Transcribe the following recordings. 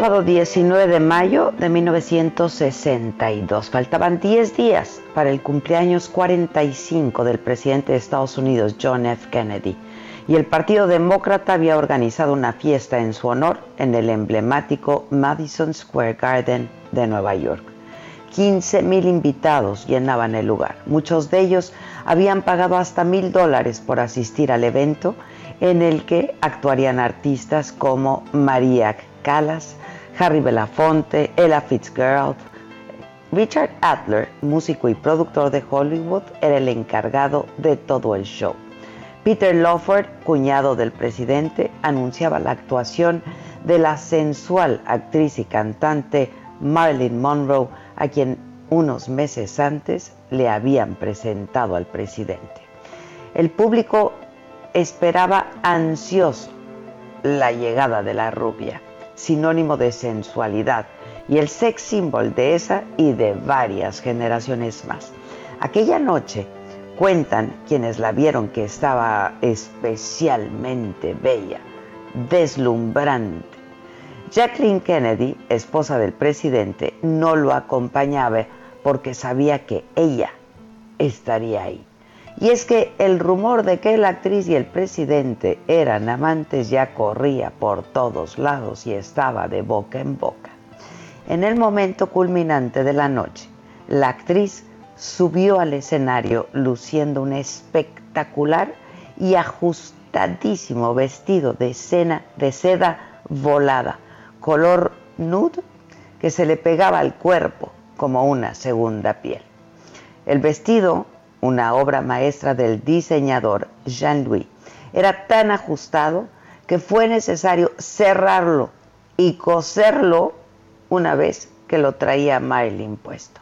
Sábado 19 de mayo de 1962. Faltaban 10 días para el cumpleaños 45 del presidente de Estados Unidos, John F. Kennedy, y el Partido Demócrata había organizado una fiesta en su honor en el emblemático Madison Square Garden de Nueva York. 15 mil invitados llenaban el lugar. Muchos de ellos habían pagado hasta mil dólares por asistir al evento en el que actuarían artistas como María Callas, Harry Belafonte, Ella Fitzgerald. Richard Adler, músico y productor de Hollywood, era el encargado de todo el show. Peter Lawford, cuñado del presidente, anunciaba la actuación de la sensual actriz y cantante Marilyn Monroe, a quien unos meses antes le habían presentado al presidente. El público esperaba ansioso la llegada de la rubia sinónimo de sensualidad y el sex symbol de esa y de varias generaciones más. Aquella noche cuentan quienes la vieron que estaba especialmente bella, deslumbrante. Jacqueline Kennedy, esposa del presidente, no lo acompañaba porque sabía que ella estaría ahí. Y es que el rumor de que la actriz y el presidente eran amantes ya corría por todos lados y estaba de boca en boca. En el momento culminante de la noche, la actriz subió al escenario luciendo un espectacular y ajustadísimo vestido de, de seda volada, color nude, que se le pegaba al cuerpo como una segunda piel. El vestido una obra maestra del diseñador Jean-Louis, era tan ajustado que fue necesario cerrarlo y coserlo una vez que lo traía Marilyn puesto.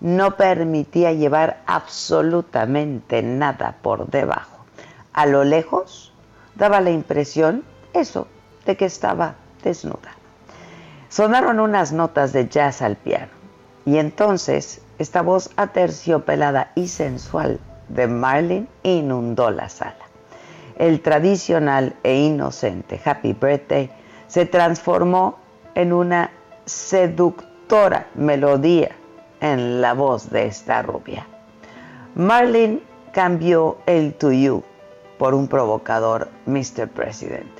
No permitía llevar absolutamente nada por debajo. A lo lejos daba la impresión, eso, de que estaba desnuda. Sonaron unas notas de jazz al piano y entonces esta voz aterciopelada y sensual de Marlin inundó la sala. El tradicional e inocente Happy Birthday se transformó en una seductora melodía en la voz de esta rubia. Marlin cambió el To You por un provocador Mr. President.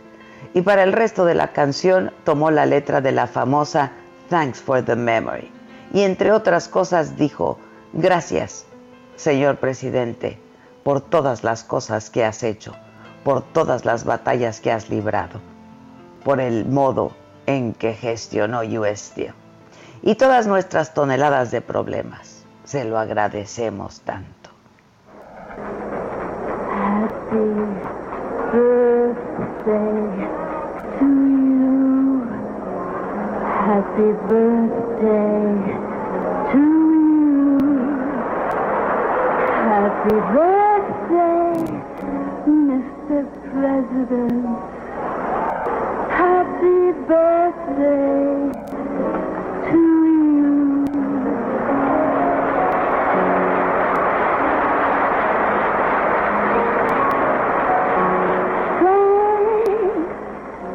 Y para el resto de la canción tomó la letra de la famosa Thanks for the Memory y entre otras cosas dijo, gracias, señor presidente, por todas las cosas que has hecho, por todas las batallas que has librado, por el modo en que gestionó US Steel y todas nuestras toneladas de problemas. Se lo agradecemos tanto. Happy birthday to you. Happy birthday Happy birthday, Mr. President. Happy birthday to you.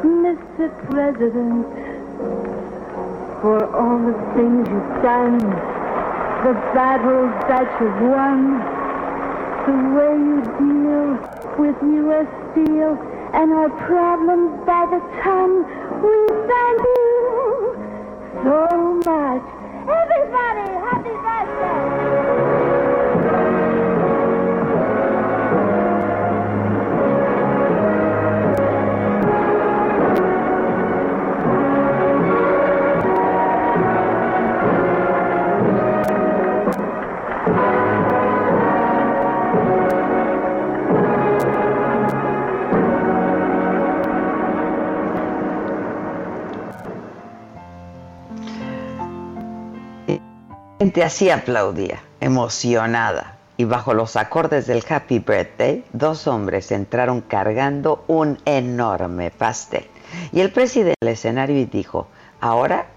Thanks, Mr. President. for all the things you've done, the battles that you've won, the way you deal with U.S. Steel and our problems by the ton. We thank you so much. Everybody, happy birthday! Gente así aplaudía, emocionada. Y bajo los acordes del Happy Birthday, dos hombres entraron cargando un enorme pastel. Y el presidente del escenario dijo, ahora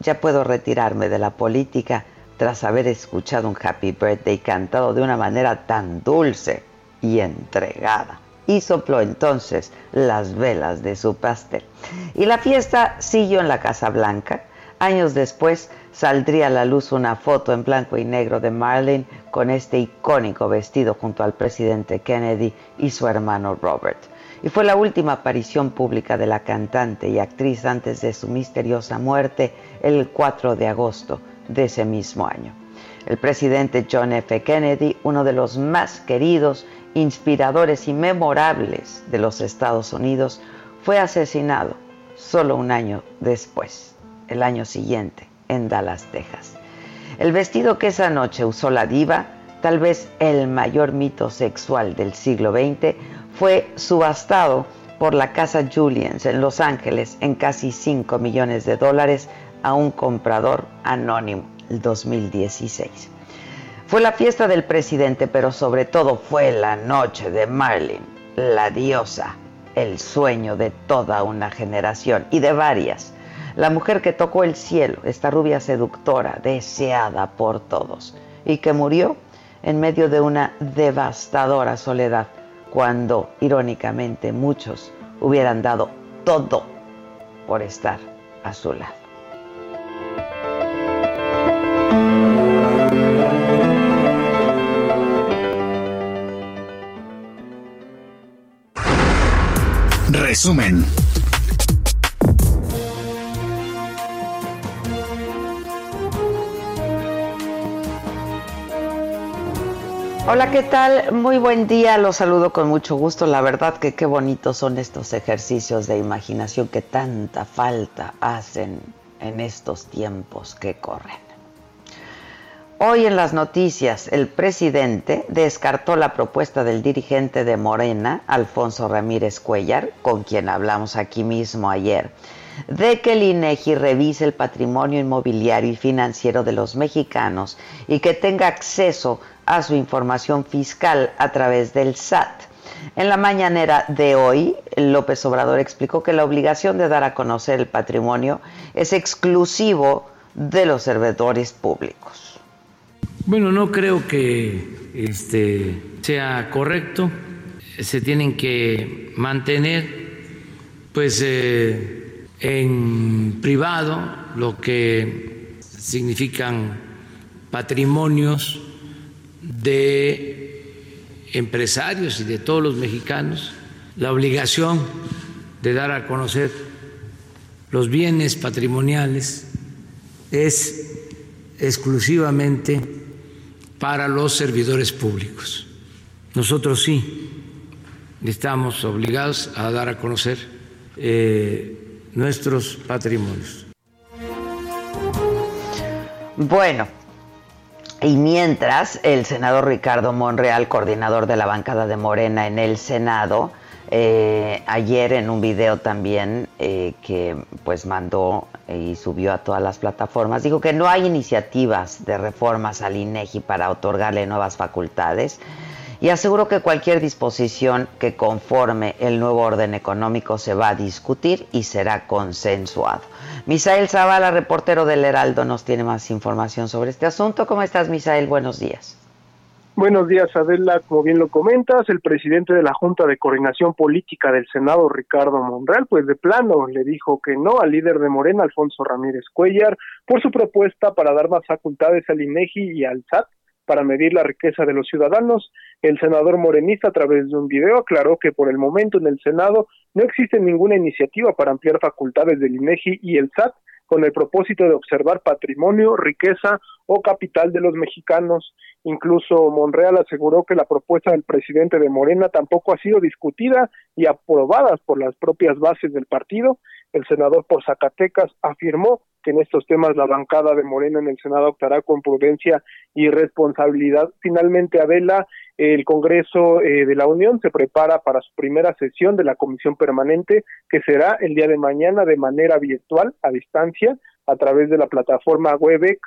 ya puedo retirarme de la política tras haber escuchado un Happy Birthday cantado de una manera tan dulce y entregada. Y sopló entonces las velas de su pastel. Y la fiesta siguió en la Casa Blanca. Años después, saldría a la luz una foto en blanco y negro de Marlene con este icónico vestido junto al presidente Kennedy y su hermano Robert. Y fue la última aparición pública de la cantante y actriz antes de su misteriosa muerte el 4 de agosto de ese mismo año. El presidente John F. Kennedy, uno de los más queridos, inspiradores y memorables de los Estados Unidos, fue asesinado solo un año después, el año siguiente, en Dallas, Texas. El vestido que esa noche usó la diva, tal vez el mayor mito sexual del siglo XX, fue subastado por la casa Julians en Los Ángeles en casi 5 millones de dólares a un comprador anónimo el 2016. Fue la fiesta del presidente, pero sobre todo fue la noche de Marilyn, la diosa, el sueño de toda una generación y de varias la mujer que tocó el cielo, esta rubia seductora, deseada por todos, y que murió en medio de una devastadora soledad, cuando, irónicamente, muchos hubieran dado todo por estar a su lado. Resumen. Hola, ¿qué tal? Muy buen día, los saludo con mucho gusto. La verdad que qué bonitos son estos ejercicios de imaginación que tanta falta hacen en estos tiempos que corren. Hoy en las noticias, el presidente descartó la propuesta del dirigente de Morena, Alfonso Ramírez Cuellar, con quien hablamos aquí mismo ayer, de que el INEGI revise el patrimonio inmobiliario y financiero de los mexicanos y que tenga acceso a su información fiscal a través del SAT. En la mañanera de hoy, López Obrador explicó que la obligación de dar a conocer el patrimonio es exclusivo de los servidores públicos. Bueno, no creo que este, sea correcto. Se tienen que mantener, pues, eh, en privado lo que significan patrimonios de empresarios y de todos los mexicanos la obligación de dar a conocer los bienes patrimoniales es exclusivamente para los servidores públicos. Nosotros sí estamos obligados a dar a conocer eh, nuestros patrimonios. Bueno, y mientras, el senador Ricardo Monreal, coordinador de la bancada de Morena en el Senado, eh, ayer en un video también eh, que pues mandó y subió a todas las plataformas, dijo que no hay iniciativas de reformas al INEGI para otorgarle nuevas facultades y aseguró que cualquier disposición que conforme el nuevo orden económico se va a discutir y será consensuado. Misael Zavala, reportero del Heraldo, nos tiene más información sobre este asunto. ¿Cómo estás, Misael? Buenos días. Buenos días, Adela. Como bien lo comentas, el presidente de la Junta de Coordinación Política del Senado, Ricardo Monreal, pues de plano le dijo que no al líder de Morena, Alfonso Ramírez Cuellar, por su propuesta para dar más facultades al INEGI y al SAT para medir la riqueza de los ciudadanos. El senador morenista, a través de un video, aclaró que por el momento en el Senado no existe ninguna iniciativa para ampliar facultades del INEGI y el SAT con el propósito de observar patrimonio, riqueza o capital de los mexicanos. Incluso Monreal aseguró que la propuesta del presidente de Morena tampoco ha sido discutida y aprobada por las propias bases del partido. El senador por Zacatecas afirmó que en estos temas la bancada de Morena en el Senado optará con prudencia y responsabilidad. Finalmente, Adela, el Congreso eh, de la Unión se prepara para su primera sesión de la Comisión Permanente, que será el día de mañana de manera virtual, a distancia, a través de la plataforma WebEx.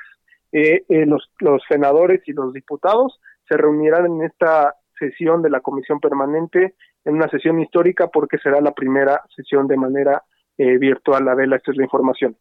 Eh, eh, los, los senadores y los diputados se reunirán en esta sesión de la Comisión Permanente, en una sesión histórica, porque será la primera sesión de manera virtual. Adela, esta es la información.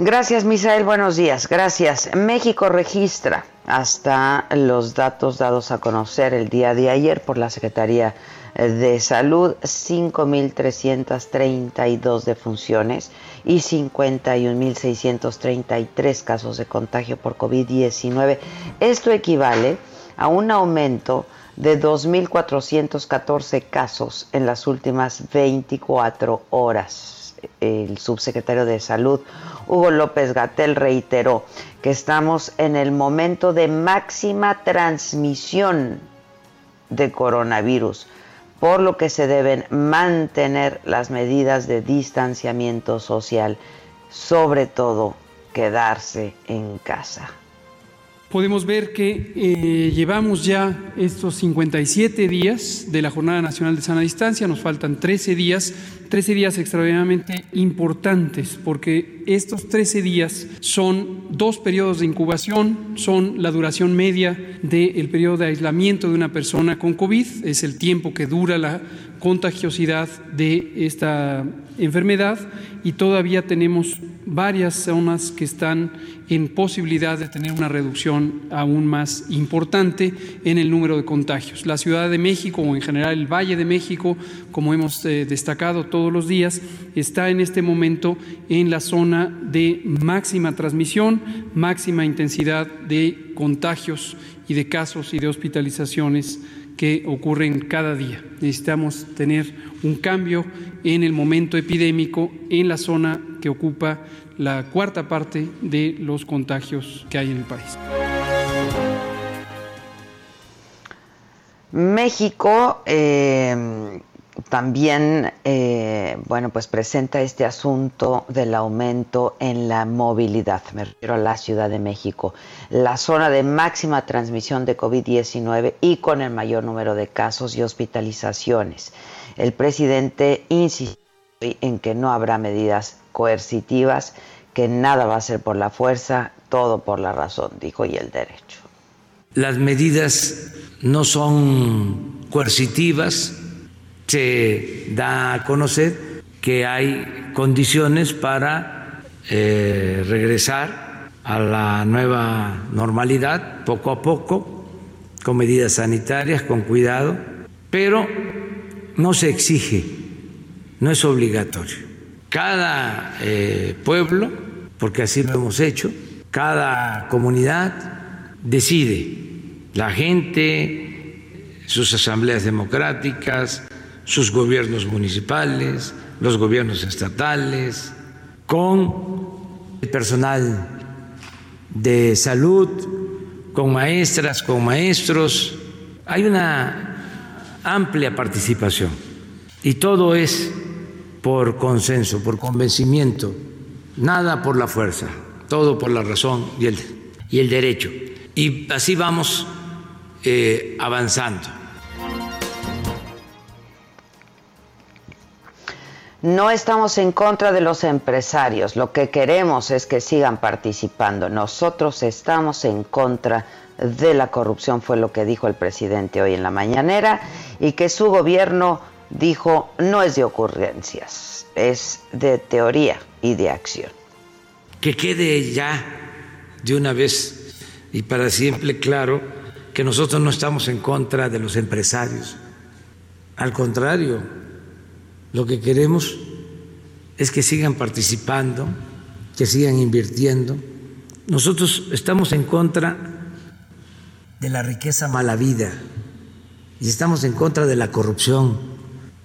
Gracias, Misael. Buenos días. Gracias. México registra hasta los datos dados a conocer el día de ayer por la Secretaría de Salud, 5.332 defunciones y 51.633 casos de contagio por COVID-19. Esto equivale a un aumento de 2.414 casos en las últimas 24 horas el subsecretario de Salud, Hugo López Gatel, reiteró que estamos en el momento de máxima transmisión de coronavirus, por lo que se deben mantener las medidas de distanciamiento social, sobre todo quedarse en casa podemos ver que eh, llevamos ya estos 57 días de la Jornada Nacional de Sana Distancia, nos faltan 13 días, 13 días extraordinariamente importantes, porque estos 13 días son dos periodos de incubación, son la duración media del periodo de aislamiento de una persona con COVID, es el tiempo que dura la contagiosidad de esta enfermedad y todavía tenemos varias zonas que están en posibilidad de tener una reducción aún más importante en el número de contagios. La Ciudad de México o en general el Valle de México, como hemos eh, destacado todos los días, está en este momento en la zona de máxima transmisión, máxima intensidad de contagios y de casos y de hospitalizaciones que ocurren cada día. Necesitamos tener un cambio en el momento epidémico en la zona que ocupa la cuarta parte de los contagios que hay en el país. México eh, también, eh, bueno, pues presenta este asunto del aumento en la movilidad, me refiero a la Ciudad de México, la zona de máxima transmisión de COVID-19 y con el mayor número de casos y hospitalizaciones. El presidente insistió en que no habrá medidas coercitivas, que nada va a ser por la fuerza, todo por la razón, dijo, y el derecho. Las medidas no son coercitivas, se da a conocer que hay condiciones para eh, regresar a la nueva normalidad poco a poco, con medidas sanitarias, con cuidado, pero no se exige, no es obligatorio. Cada eh, pueblo, porque así lo hemos hecho, cada comunidad decide, la gente, sus asambleas democráticas, sus gobiernos municipales, los gobiernos estatales, con el personal de salud, con maestras, con maestros. Hay una amplia participación y todo es por consenso, por convencimiento, nada por la fuerza, todo por la razón y el, y el derecho. Y así vamos eh, avanzando. No estamos en contra de los empresarios, lo que queremos es que sigan participando. Nosotros estamos en contra de la corrupción, fue lo que dijo el presidente hoy en la mañanera, y que su gobierno dijo no es de ocurrencias, es de teoría y de acción. Que quede ya de una vez y para siempre claro que nosotros no estamos en contra de los empresarios. Al contrario, lo que queremos es que sigan participando, que sigan invirtiendo. Nosotros estamos en contra de la riqueza mala vida y estamos en contra de la corrupción.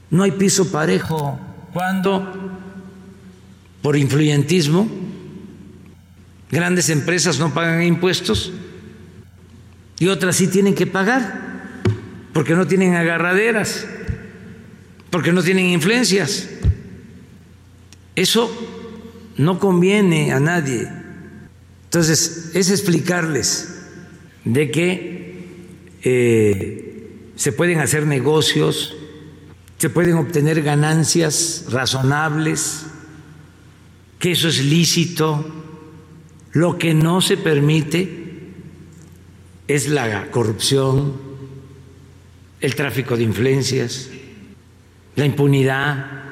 No hay piso parejo cuando por influyentismo grandes empresas no pagan impuestos y otras sí tienen que pagar porque no tienen agarraderas, porque no tienen influencias. Eso no conviene a nadie. Entonces, es explicarles de que eh, se pueden hacer negocios, se pueden obtener ganancias razonables, que eso es lícito. Lo que no se permite es la corrupción, el tráfico de influencias, la impunidad.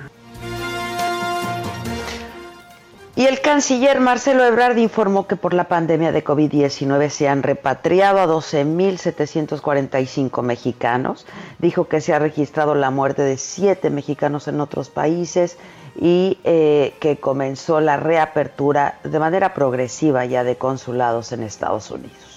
Y el canciller Marcelo Ebrard informó que por la pandemia de COVID-19 se han repatriado a 12.745 mexicanos. Dijo que se ha registrado la muerte de siete mexicanos en otros países y eh, que comenzó la reapertura de manera progresiva ya de consulados en Estados Unidos.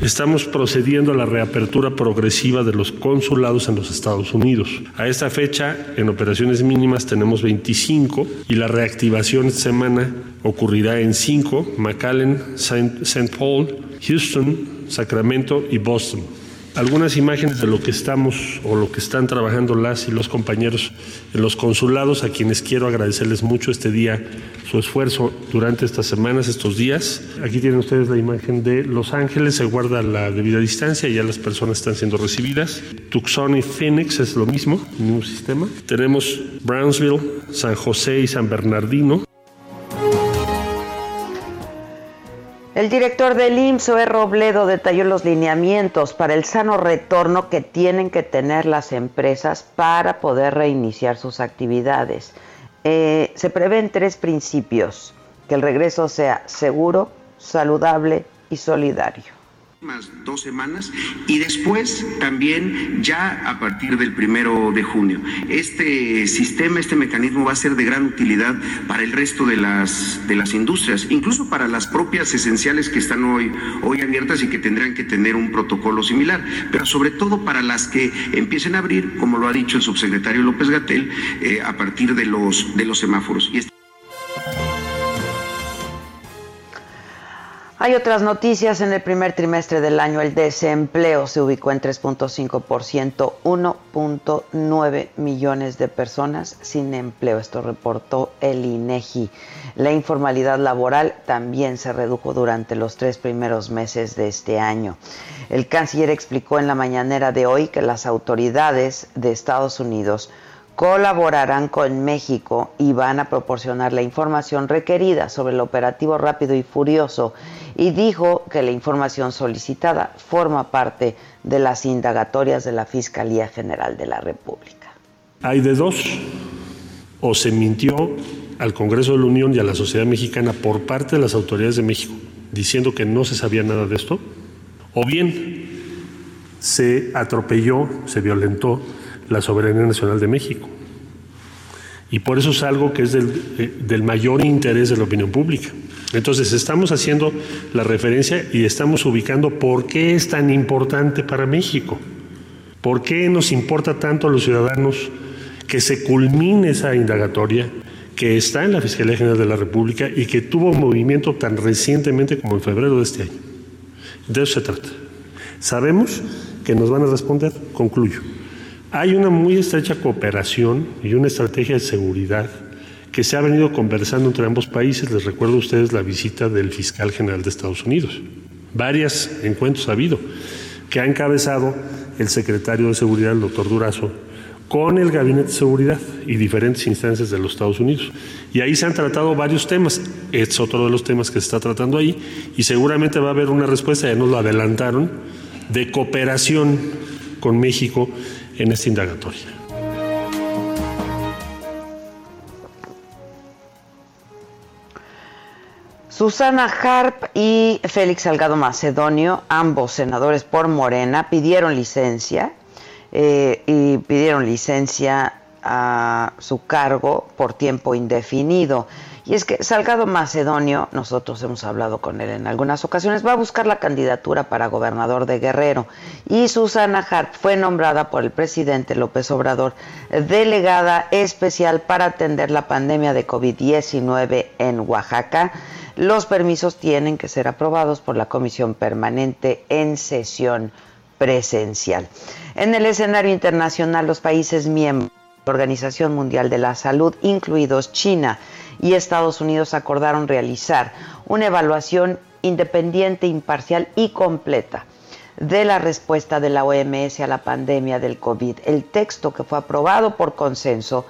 Estamos procediendo a la reapertura progresiva de los consulados en los Estados Unidos. A esta fecha, en operaciones mínimas tenemos 25 y la reactivación semana ocurrirá en 5, McAllen, St. Paul, Houston, Sacramento y Boston algunas imágenes de lo que estamos o lo que están trabajando las y los compañeros en los consulados, a quienes quiero agradecerles mucho este día su esfuerzo durante estas semanas, estos días. Aquí tienen ustedes la imagen de Los Ángeles, se guarda la debida distancia, ya las personas están siendo recibidas. Tucson y Phoenix es lo mismo, mismo sistema. Tenemos Brownsville, San José y San Bernardino. El director del IMSS, E. Robledo, detalló los lineamientos para el sano retorno que tienen que tener las empresas para poder reiniciar sus actividades. Eh, se prevén tres principios, que el regreso sea seguro, saludable y solidario dos semanas y después también ya a partir del primero de junio. Este sistema, este mecanismo va a ser de gran utilidad para el resto de las, de las industrias, incluso para las propias esenciales que están hoy, hoy abiertas y que tendrán que tener un protocolo similar, pero sobre todo para las que empiecen a abrir, como lo ha dicho el subsecretario López Gatel, eh, a partir de los, de los semáforos. Y Hay otras noticias. En el primer trimestre del año el desempleo se ubicó en 3.5%, 1.9 millones de personas sin empleo. Esto reportó el INEGI. La informalidad laboral también se redujo durante los tres primeros meses de este año. El canciller explicó en la mañanera de hoy que las autoridades de Estados Unidos colaborarán con México y van a proporcionar la información requerida sobre el operativo rápido y furioso y dijo que la información solicitada forma parte de las indagatorias de la Fiscalía General de la República. Hay de dos, o se mintió al Congreso de la Unión y a la sociedad mexicana por parte de las autoridades de México diciendo que no se sabía nada de esto, o bien se atropelló, se violentó la soberanía nacional de México. Y por eso es algo que es del, eh, del, mayor interés de la opinión pública. Entonces estamos haciendo la referencia y estamos ubicando por qué es tan importante para México, por qué nos importa tanto a los ciudadanos que se culmine esa indagatoria que está en la Fiscalía General de la República y que tuvo movimiento tan recientemente como en febrero de este año. De eso se trata. Sabemos que nos van a responder, concluyo. Hay una muy estrecha cooperación y una estrategia de seguridad que se ha venido conversando entre ambos países. Les recuerdo a ustedes la visita del fiscal general de Estados Unidos. Varios encuentros ha habido que ha encabezado el secretario de Seguridad, el doctor Durazo, con el Gabinete de Seguridad y diferentes instancias de los Estados Unidos. Y ahí se han tratado varios temas. Es otro de los temas que se está tratando ahí y seguramente va a haber una respuesta, ya nos lo adelantaron, de cooperación con México en esta indagatoria. Susana Harp y Félix Salgado Macedonio, ambos senadores por Morena, pidieron licencia eh, y pidieron licencia a su cargo por tiempo indefinido. Y es que Salgado Macedonio, nosotros hemos hablado con él en algunas ocasiones, va a buscar la candidatura para gobernador de Guerrero. Y Susana Hart fue nombrada por el presidente López Obrador delegada especial para atender la pandemia de COVID-19 en Oaxaca. Los permisos tienen que ser aprobados por la Comisión Permanente en sesión presencial. En el escenario internacional, los países miembros de la Organización Mundial de la Salud, incluidos China, y Estados Unidos acordaron realizar una evaluación independiente, imparcial y completa de la respuesta de la OMS a la pandemia del COVID. El texto que fue aprobado por consenso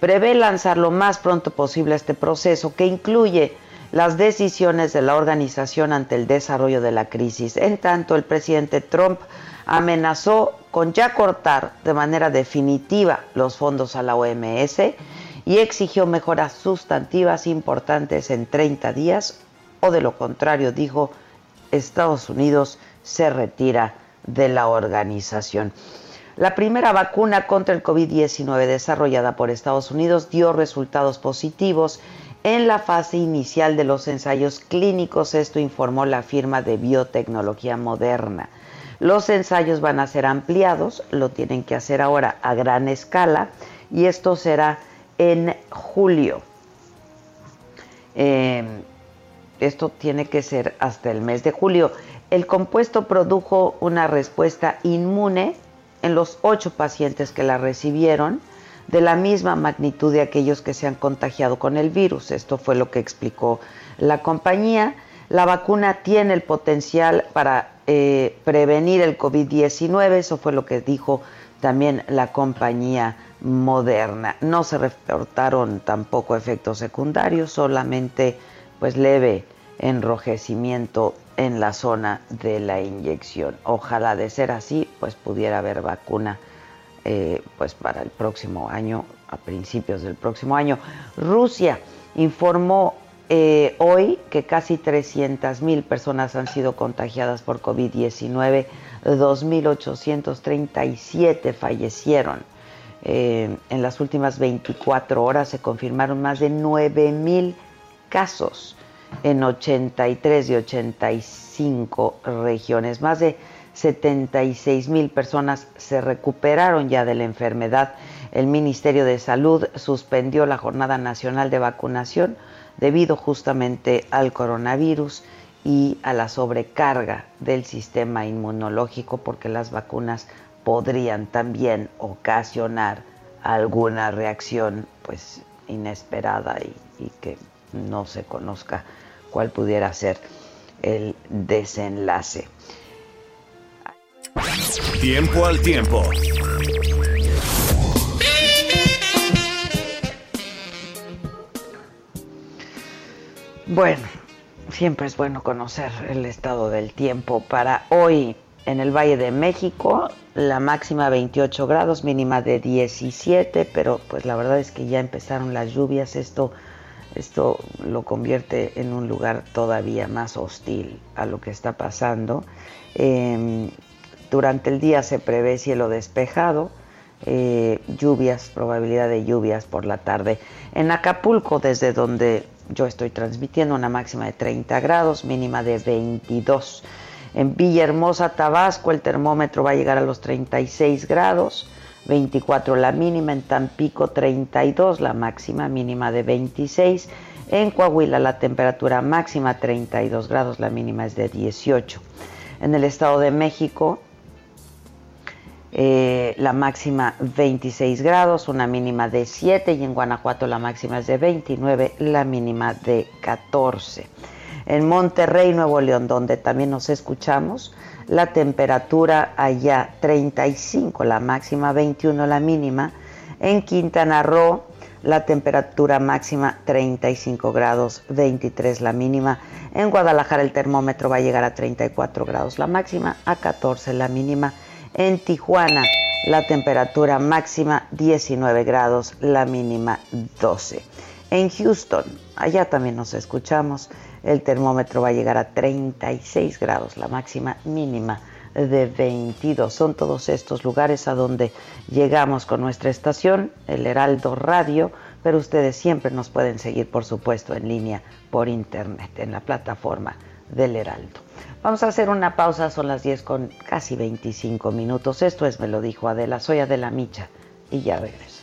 prevé lanzar lo más pronto posible este proceso que incluye las decisiones de la organización ante el desarrollo de la crisis. En tanto, el presidente Trump amenazó con ya cortar de manera definitiva los fondos a la OMS y exigió mejoras sustantivas importantes en 30 días o de lo contrario, dijo, Estados Unidos se retira de la organización. La primera vacuna contra el COVID-19 desarrollada por Estados Unidos dio resultados positivos en la fase inicial de los ensayos clínicos, esto informó la firma de biotecnología moderna. Los ensayos van a ser ampliados, lo tienen que hacer ahora a gran escala y esto será en julio. Eh, esto tiene que ser hasta el mes de julio. El compuesto produjo una respuesta inmune en los ocho pacientes que la recibieron, de la misma magnitud de aquellos que se han contagiado con el virus. Esto fue lo que explicó la compañía. La vacuna tiene el potencial para eh, prevenir el COVID-19, eso fue lo que dijo también la compañía moderna. No se reportaron tampoco efectos secundarios, solamente pues leve enrojecimiento en la zona de la inyección. Ojalá de ser así, pues pudiera haber vacuna eh, pues para el próximo año, a principios del próximo año. Rusia informó eh, hoy que casi 300 mil personas han sido contagiadas por COVID-19, 2.837 fallecieron. Eh, en las últimas 24 horas se confirmaron más de 9 mil casos en 83 de 85 regiones. Más de 76 mil personas se recuperaron ya de la enfermedad. El Ministerio de Salud suspendió la Jornada Nacional de Vacunación debido justamente al coronavirus y a la sobrecarga del sistema inmunológico porque las vacunas podrían también ocasionar alguna reacción pues inesperada y, y que no se conozca cuál pudiera ser el desenlace. Tiempo al tiempo. Bueno, siempre es bueno conocer el estado del tiempo para hoy en el Valle de México, la máxima 28 grados, mínima de 17, pero pues la verdad es que ya empezaron las lluvias, esto, esto lo convierte en un lugar todavía más hostil a lo que está pasando. Em, durante el día se prevé cielo despejado, eh, lluvias, probabilidad de lluvias por la tarde. En Acapulco, desde donde yo estoy transmitiendo, una máxima de 30 grados, mínima de 22. En Villahermosa, Tabasco, el termómetro va a llegar a los 36 grados, 24 la mínima, en Tampico 32 la máxima, mínima de 26. En Coahuila la temperatura máxima 32 grados, la mínima es de 18. En el Estado de México eh, la máxima 26 grados, una mínima de 7 y en Guanajuato la máxima es de 29, la mínima de 14 en Monterrey, Nuevo León, donde también nos escuchamos, la temperatura allá 35, la máxima 21, la mínima. En Quintana Roo, la temperatura máxima 35 grados, 23 la mínima. En Guadalajara el termómetro va a llegar a 34 grados la máxima, a 14 la mínima. En Tijuana la temperatura máxima 19 grados, la mínima 12. En Houston, allá también nos escuchamos, el termómetro va a llegar a 36 grados, la máxima mínima de 22. Son todos estos lugares a donde llegamos con nuestra estación, el Heraldo Radio, pero ustedes siempre nos pueden seguir, por supuesto, en línea por internet, en la plataforma del Heraldo. Vamos a hacer una pausa, son las 10 con casi 25 minutos. Esto es, me lo dijo Adela, soy Adela Micha y ya regreso.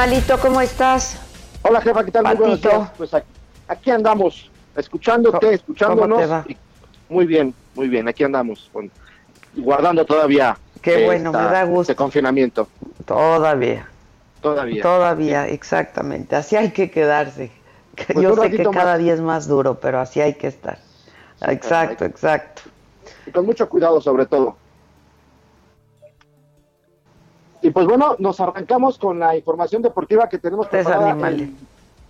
Malito, ¿cómo estás? Hola, jefa, ¿qué tal? Muy buenos días. Pues aquí, andamos, escuchándote, escuchándonos. Muy bien, muy bien, aquí andamos, guardando todavía. Qué bueno, me da gusto. Este confinamiento. Todavía. Todavía. Todavía, exactamente. Así hay que quedarse. Pues Yo sé que cada día es más duro, pero así hay que estar. exacto, exacto. Y con mucho cuidado sobre todo. Y pues bueno, nos arrancamos con la información deportiva que tenemos preparada el,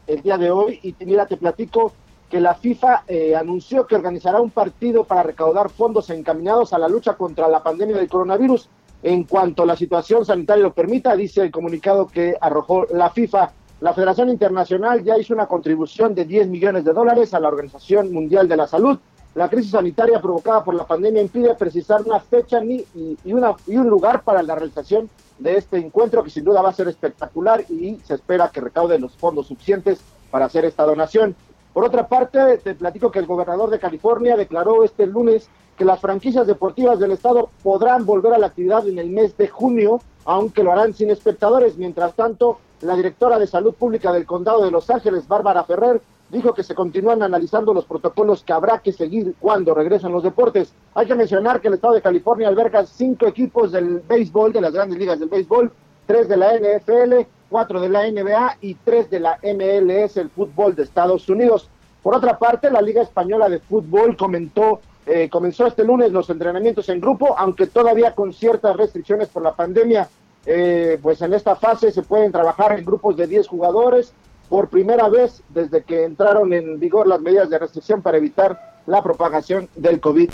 el, día de hoy. Y mira, te platico que la FIFA eh, anunció que organizará un partido para recaudar fondos encaminados a la lucha contra la pandemia del coronavirus. En cuanto la situación sanitaria lo permita, dice el comunicado que arrojó la FIFA. La Federación Internacional ya hizo una contribución de 10 millones de dólares a la Organización Mundial de la Salud. La crisis sanitaria provocada por la pandemia impide precisar una fecha ni, y, y un lugar para la realización de este encuentro que sin duda va a ser espectacular y se espera que recaude los fondos suficientes para hacer esta donación. Por otra parte, te platico que el gobernador de California declaró este lunes que las franquicias deportivas del estado podrán volver a la actividad en el mes de junio, aunque lo harán sin espectadores. Mientras tanto, la directora de salud pública del condado de Los Ángeles, Bárbara Ferrer, dijo que se continúan analizando los protocolos que habrá que seguir cuando regresen los deportes. Hay que mencionar que el estado de California alberga cinco equipos del béisbol, de las grandes ligas del béisbol, tres de la NFL, cuatro de la NBA y tres de la MLS, el fútbol de Estados Unidos. Por otra parte, la Liga Española de Fútbol comentó, eh, comenzó este lunes los entrenamientos en grupo, aunque todavía con ciertas restricciones por la pandemia. Eh, pues en esta fase se pueden trabajar en grupos de 10 jugadores, por primera vez desde que entraron en vigor las medidas de restricción para evitar la propagación del COVID.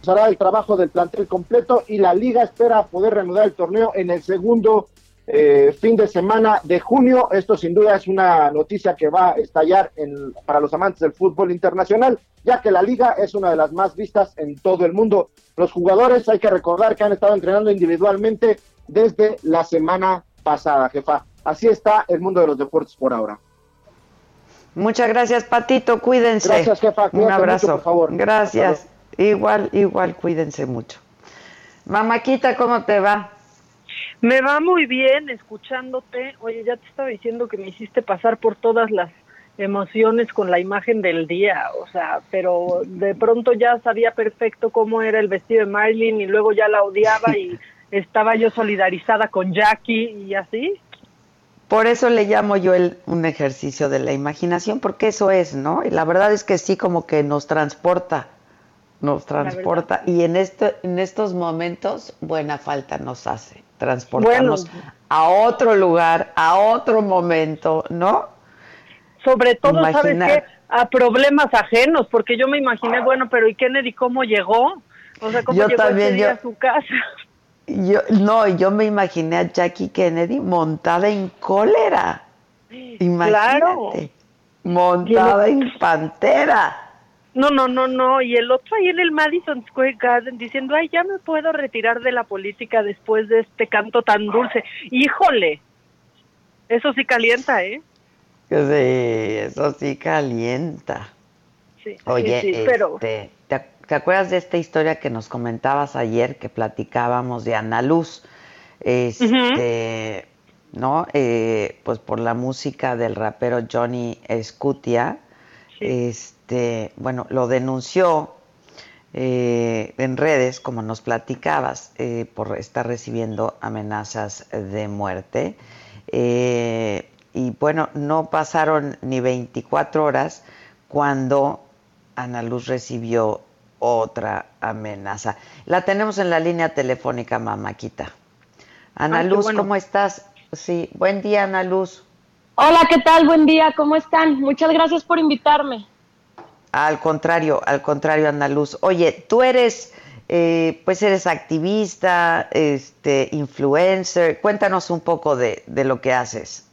Será el trabajo del plantel completo y la liga espera poder reanudar el torneo en el segundo eh, fin de semana de junio. Esto sin duda es una noticia que va a estallar para los amantes del fútbol internacional, ya que la liga es una de las más vistas en todo el mundo. Los jugadores hay que recordar que han estado entrenando individualmente desde la semana pasada, jefa. Así está el mundo de los deportes por ahora. Muchas gracias, Patito. Cuídense. Gracias, jefa. Un abrazo. por favor. Gracias. Igual, igual, cuídense mucho. Mamáquita, ¿cómo te va? Me va muy bien escuchándote. Oye, ya te estaba diciendo que me hiciste pasar por todas las emociones con la imagen del día, o sea, pero de pronto ya sabía perfecto cómo era el vestido de Marilyn y luego ya la odiaba y estaba yo solidarizada con Jackie y así. Por eso le llamo yo el, un ejercicio de la imaginación, porque eso es, ¿no? Y la verdad es que sí, como que nos transporta, nos transporta. Y en, este, en estos momentos, buena falta nos hace transportarnos a otro lugar, a otro momento, ¿no? Sobre todo, ¿sabes qué? A problemas ajenos, porque yo me imaginé, bueno, pero ¿y Kennedy cómo llegó? O sea, ¿cómo llegó también, a su casa? Yo, no, yo me imaginé a Jackie Kennedy montada en cólera. Imagínate. Montada en pantera. No, no, no, no. Y el otro ahí en el Madison Square Garden diciendo, ay, ya me puedo retirar de la política después de este canto tan dulce. Híjole, eso sí calienta, ¿eh? Sí, eso sí calienta. Sí, Oye, sí, pero... Este, ¿te, ¿te, acuerdas de esta historia que nos comentabas ayer que platicábamos de Ana Luz? Este, ¿no? Eh, pues por la música del rapero Johnny Scutia, este, bueno, lo denunció eh, en redes, como nos platicabas, eh, por estar recibiendo amenazas de muerte. Eh, y bueno, no pasaron ni 24 horas cuando Ana Luz recibió otra amenaza. La tenemos en la línea telefónica, mamáquita. Ana Luz, ¿cómo estás? Sí, buen día, Ana Luz. Hola, ¿qué tal? Buen día, ¿cómo están? Muchas gracias por invitarme. Al contrario, al contrario, Ana Luz. Oye, tú eres, eh, pues eres activista, este, influencer. Cuéntanos un poco de, de lo que haces.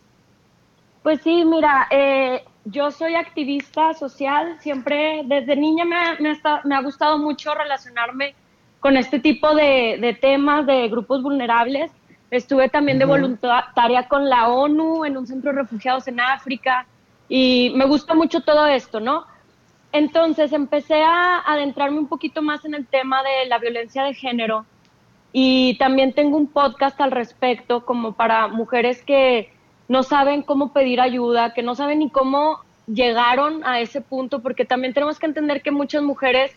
Pues sí, mira, eh, yo soy activista social. Siempre, desde niña me, me, ha, me ha gustado mucho relacionarme con este tipo de, de temas de grupos vulnerables. Estuve también de voluntaria con la ONU en un centro de refugiados en África y me gusta mucho todo esto, ¿no? Entonces empecé a adentrarme un poquito más en el tema de la violencia de género y también tengo un podcast al respecto como para mujeres que no saben cómo pedir ayuda, que no saben ni cómo llegaron a ese punto, porque también tenemos que entender que muchas mujeres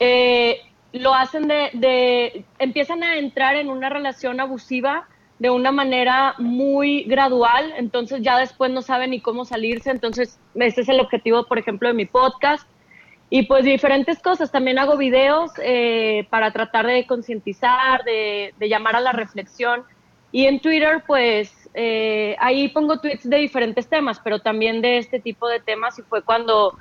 eh, lo hacen de, de, empiezan a entrar en una relación abusiva de una manera muy gradual, entonces ya después no saben ni cómo salirse, entonces ese es el objetivo, por ejemplo, de mi podcast. Y pues diferentes cosas, también hago videos eh, para tratar de concientizar, de, de, llamar a la reflexión. Y en Twitter, pues eh, ahí pongo tweets de diferentes temas, pero también de este tipo de temas y fue cuando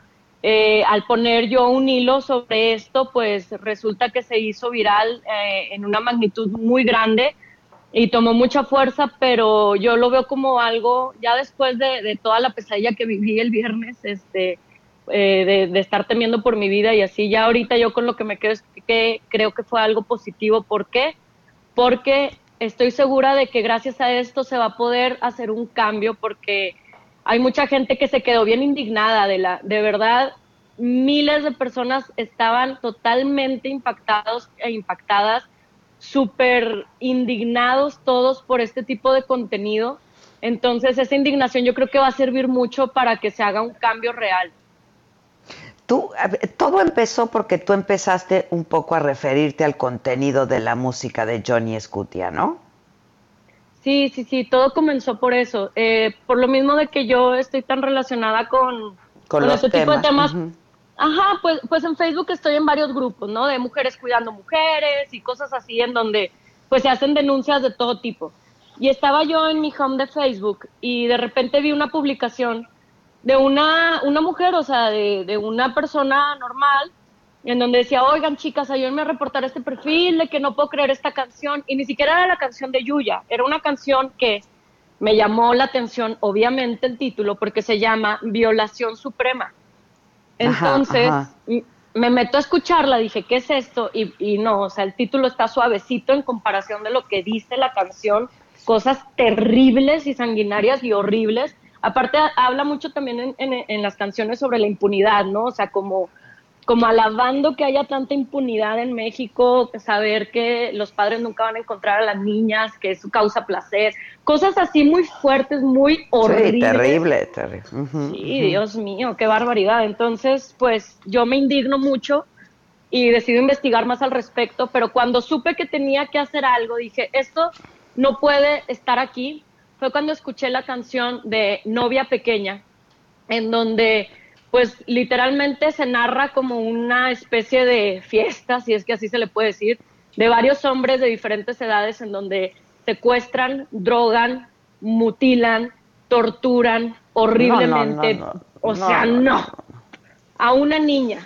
eh, al poner yo un hilo sobre esto, pues resulta que se hizo viral eh, en una magnitud muy grande y tomó mucha fuerza, pero yo lo veo como algo, ya después de, toda la pesadilla que viví el viernes, este, eh, de, de, estar temiendo por mi vida y así, ya ahorita yo con lo que me quedo es que creo que fue algo positivo. ¿Por qué? Porque estoy segura de que gracias a esto se va a poder hacer un cambio porque hay mucha gente que se quedó bien indignada de la, de verdad, miles de personas estaban totalmente impactados e impactadas, súper indignados todos por este tipo de contenido. Entonces esa indignación yo creo que va a servir mucho para que se haga un cambio real. Tú, todo empezó porque tú empezaste un poco a referirte al contenido de la música de Johnny Scutia, ¿no? Sí, sí, sí, todo comenzó por eso. Eh, por lo mismo de que yo estoy tan relacionada con, con, este tipo de temas. Uh -huh. Ajá, pues, pues en Facebook estoy en varios grupos, ¿no? De mujeres cuidando mujeres y cosas así en donde pues se hacen denuncias de todo tipo. Y estaba yo en mi home de Facebook y de repente vi una publicación de una, una mujer, o sea, de, de una persona normal, en donde decía, oigan chicas, ayúdenme a reportar este perfil de que no puedo creer esta canción. Y ni siquiera era la canción de Yuya, era una canción que me llamó la atención, obviamente el título, porque se llama Violación Suprema. Entonces, ajá, ajá. me meto a escucharla, dije, ¿qué es esto? Y, y, no, o sea, el título está suavecito en comparación de lo que dice la canción, cosas terribles y sanguinarias y horribles. Aparte, habla mucho también en, en, en las canciones sobre la impunidad, ¿no? O sea, como como alabando que haya tanta impunidad en México, saber que los padres nunca van a encontrar a las niñas, que eso causa placer, cosas así muy fuertes, muy horribles. Sí, terrible, terrible. Uh -huh, sí, uh -huh. Dios mío, qué barbaridad. Entonces, pues yo me indigno mucho y decido investigar más al respecto, pero cuando supe que tenía que hacer algo, dije, esto no puede estar aquí. Fue cuando escuché la canción de Novia Pequeña, en donde pues literalmente se narra como una especie de fiesta, si es que así se le puede decir, de varios hombres de diferentes edades en donde secuestran, drogan, mutilan, torturan horriblemente. No, no, no, o sea, no. A una niña.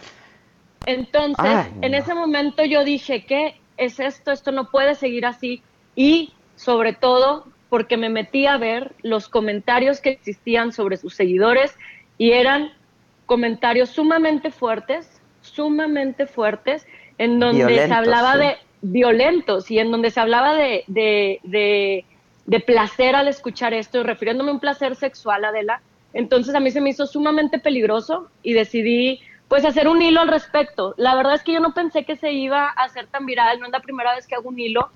Entonces, Ay, en ese momento yo dije, ¿qué es esto? Esto no puede seguir así. Y sobre todo porque me metí a ver los comentarios que existían sobre sus seguidores y eran comentarios sumamente fuertes, sumamente fuertes en donde se hablaba de violentos y en donde se hablaba de, de, de, placer al escuchar esto, refiriéndome a un placer sexual, Adela. Entonces a mí se me hizo sumamente peligroso y decidí pues hacer un hilo al respecto. La verdad es que yo no pensé que se iba a hacer tan viral, no es la primera vez que hago un hilo.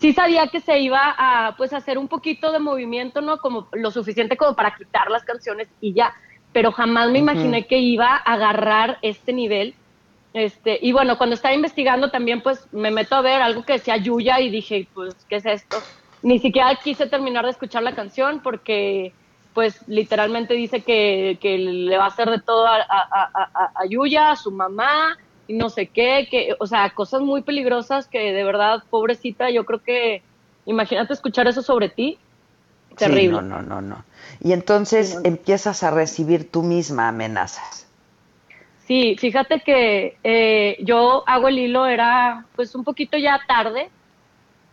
Sí sabía que se iba a pues hacer un poquito de movimiento, ¿no? Como lo suficiente como para quitar las canciones y ya, pero jamás me imaginé que iba a agarrar este nivel este, y bueno, cuando estaba investigando también pues me meto a ver algo que decía Yuya y dije, pues, ¿qué es esto? Ni siquiera quise terminar de escuchar la canción porque pues literalmente dice que, le va a hacer de todo a, a, Yuya, a su mamá y no sé qué, que, o sea, cosas muy peligrosas que de verdad, pobrecita, yo creo que, imagínate escuchar eso sobre ti, terrible. no, no, no, no. Y entonces empiezas a recibir tú misma amenazas. Sí, fíjate que eh, yo hago el hilo, era pues un poquito ya tarde,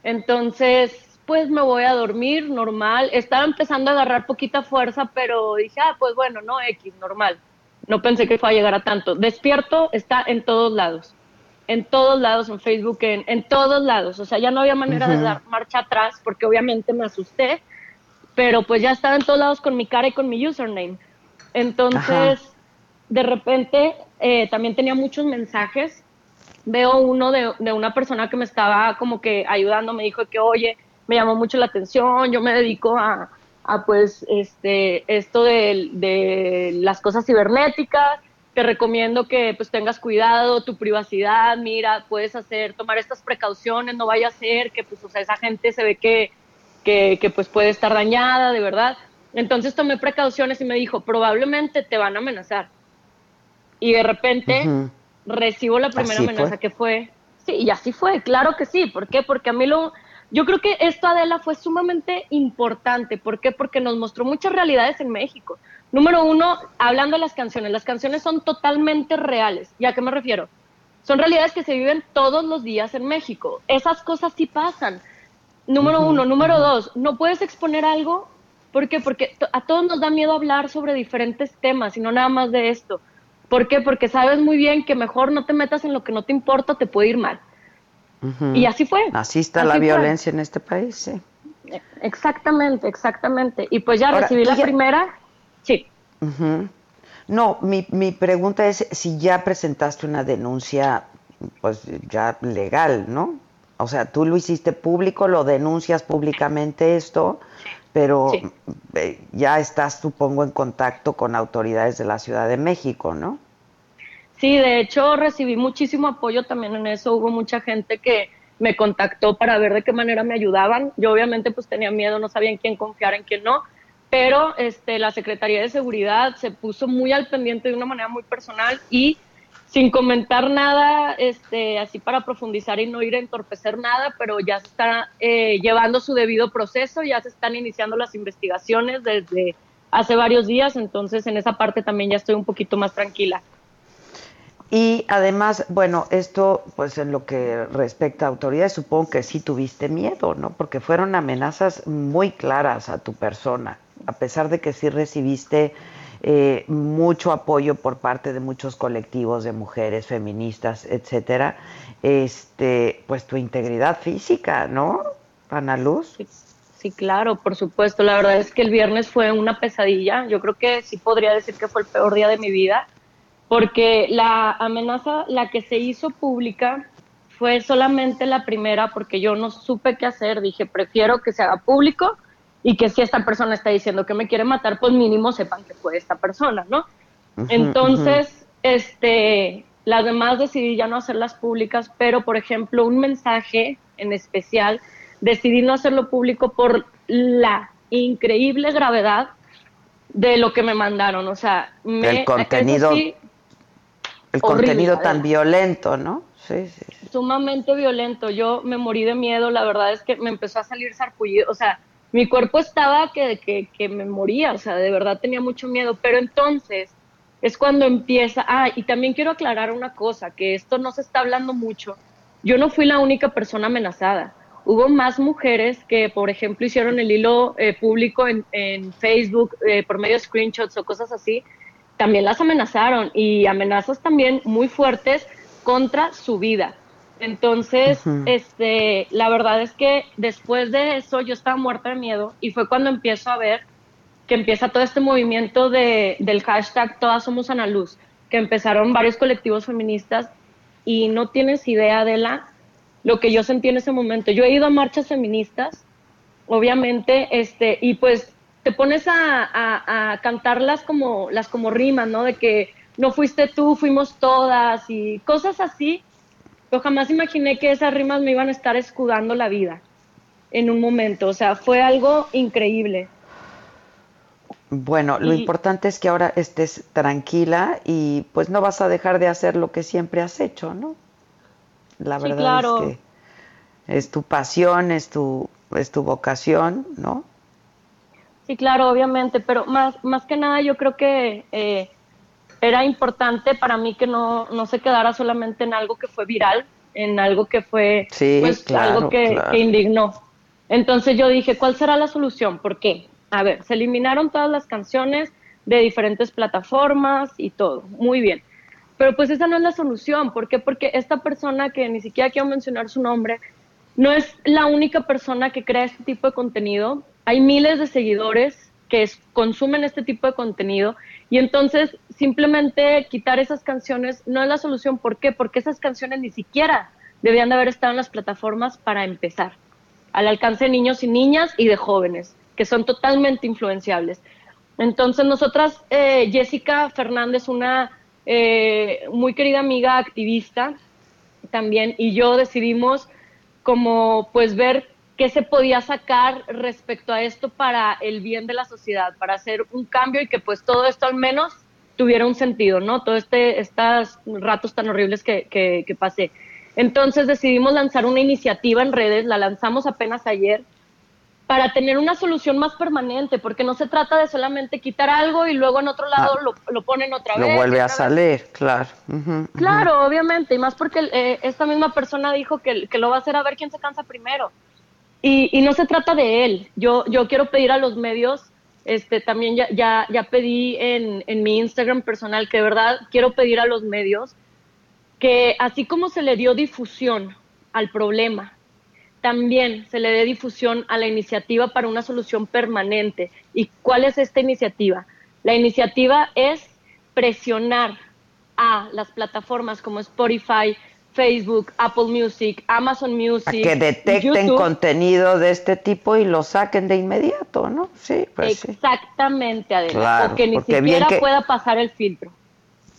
entonces pues me voy a dormir normal. Estaba empezando a agarrar poquita fuerza, pero dije, ah, pues bueno, no, X, normal. No pensé que fuera a llegar a tanto. Despierto está en todos lados, en todos lados, en Facebook, en, en todos lados. O sea, ya no había manera de dar marcha atrás porque obviamente me asusté, pero pues ya estaba en todos lados con mi cara y con mi username. Entonces de repente eh, también tenía muchos mensajes. Veo uno de, una persona que me estaba como que ayudando, me dijo que, oye, me llamó mucho la atención, yo me dedico a, pues, este, esto de, las cosas cibernéticas, te recomiendo que pues tengas cuidado, tu privacidad, mira, puedes hacer, tomar estas precauciones, no vaya a ser que pues, o sea, esa gente se ve que, que, que pues puede estar dañada, de verdad. Entonces tomé precauciones y me dijo, probablemente te van a amenazar y de repente recibo la primera amenaza que fue, sí, y así fue, claro que sí, ¿por qué? Porque a mí lo, yo creo que esto, Adela, fue sumamente importante, ¿por qué? Porque nos mostró muchas realidades en México. Número uno, hablando de las canciones, las canciones son totalmente reales, ¿y a qué me refiero? Son realidades que se viven todos los días en México, esas cosas sí pasan. Número uno, número dos, no puedes exponer algo, ¿por qué? Porque a todos nos da miedo hablar sobre diferentes temas y no nada más de esto. ¿Por qué? Porque sabes muy bien que mejor no te metas en lo que no te importa, te puede ir mal. Y así fue. Así está la violencia en este país, sí. Exactamente, exactamente. Y pues ya recibí la primera, sí. No, mi, mi pregunta es si ya presentaste una denuncia, pues ya legal, ¿no? O sea, tú lo hiciste público, lo denuncias públicamente esto, pero eh, ya estás, supongo, en contacto con autoridades de la Ciudad de México, ¿no? Sí, de hecho recibí muchísimo apoyo también en eso. Hubo mucha gente que me contactó para ver de qué manera me ayudaban. Yo obviamente pues tenía miedo, no sabía en quién confiar, en quién no, pero este, la Secretaría de Seguridad se puso muy al pendiente de una manera muy personal y sin comentar nada, este, así para profundizar y no ir a entorpecer nada, pero ya está eh, llevando su debido proceso, ya se están iniciando las investigaciones desde hace varios días, entonces en esa parte también ya estoy un poquito más tranquila. Y además, bueno, esto, pues en lo que respecta a autoridades, supongo que sí tuviste miedo, ¿no? Porque fueron amenazas muy claras a tu persona, a pesar de que sí recibiste eh, mucho apoyo por parte de muchos colectivos de mujeres feministas, etcétera, este, pues tu integridad física, ¿no, Ana Luz? Sí, claro, por supuesto. La verdad es que el viernes fue una pesadilla. Yo creo que sí podría decir que fue el peor día de mi vida, porque la amenaza, la que se hizo pública, fue solamente la primera, porque yo no supe qué hacer. Dije, prefiero que se haga público y que si esta persona está diciendo que me quiere matar, pues mínimo sepan que fue esta persona, ¿no? Entonces, este, las demás decidí ya no hacerlas públicas, pero por ejemplo, un mensaje en especial, decidí no hacerlo público por la increíble gravedad de lo que me mandaron, o sea, el contenido el contenido tan violento, ¿no? Sí, sí. Sumamente violento. Yo me morí de miedo, la verdad es que me empezó a salir sarpullido, o sea, mi cuerpo estaba que, que, que me moría, o sea, de verdad tenía mucho miedo, pero entonces es cuando empieza, ah, y también quiero aclarar una cosa, que esto no se está hablando mucho, yo no fui la única persona amenazada, hubo más mujeres que, por ejemplo, hicieron el hilo eh, público en, en Facebook eh, por medio de screenshots o cosas así, también las amenazaron y amenazas también muy fuertes contra su vida. Entonces, este, la verdad es que después de eso yo estaba muerta de miedo y fue cuando empiezo a ver que empieza todo este movimiento de, del hashtag Todas Somos Ana Luz, que empezaron varios colectivos feministas y no tienes idea de la lo que yo sentí en ese momento. Yo he ido a marchas feministas, obviamente, este, y pues te pones a, a, cantarlas como las como rimas, ¿no? De que no fuiste tú, fuimos todas y cosas así. Yo jamás imaginé que esas rimas me iban a estar escudando la vida en un momento. O sea, fue algo increíble. Bueno, lo importante es que ahora estés tranquila y pues no vas a dejar de hacer lo que siempre has hecho, ¿no? La verdad es que es tu pasión, es tu, es tu vocación, ¿no? Sí, claro, obviamente, pero más, más que nada yo creo que eh, era importante para mí que no, no se quedara solamente en algo que fue viral, en algo que fue pues, algo que, que, indignó. Entonces yo dije, ¿cuál será la solución? ¿Por qué? A ver, se eliminaron todas las canciones de diferentes plataformas y todo, muy bien. Pero pues esa no es la solución. ¿Por qué? Porque esta persona que ni siquiera quiero mencionar su nombre, no es la única persona que crea este tipo de contenido hay miles de seguidores que consumen este tipo de contenido y entonces simplemente quitar esas canciones no es la solución. ¿Por qué? Porque esas canciones ni siquiera debían de haber estado en las plataformas para empezar, al alcance de niños y niñas y de jóvenes, que son totalmente influenciables. Entonces nosotras, eh, Jessica Fernández, una eh, muy querida amiga activista también, y yo decidimos como pues ver qué se podía sacar respecto a esto para el bien de la sociedad, para hacer un cambio y que pues todo esto al menos tuviera un sentido, ¿no? Todo este, estos ratos tan horribles que, que, que pasé. Entonces decidimos lanzar una iniciativa en redes, la lanzamos apenas ayer, para tener una solución más permanente, porque no se trata de solamente quitar algo y luego en otro lado ah. lo, ponen otra vez. Lo vuelve a salir, claro. claro, obviamente, y más porque eh, esta misma persona dijo que, que, lo va a hacer a ver quién se cansa primero. Y, no se trata de él. Yo, yo quiero pedir a los medios, este, también ya, ya, ya pedí en, en mi Instagram personal que de verdad quiero pedir a los medios que así como se le dio difusión al problema, también se le dé difusión a la iniciativa para una solución permanente. ¿Y cuál es esta iniciativa? La iniciativa es presionar a las plataformas como Spotify, Facebook, Apple Music, Amazon Music. que detecten contenido de este tipo y lo saquen de inmediato, ¿no? Sí, pues Exactamente, Adela. o que ni siquiera pueda pasar el filtro.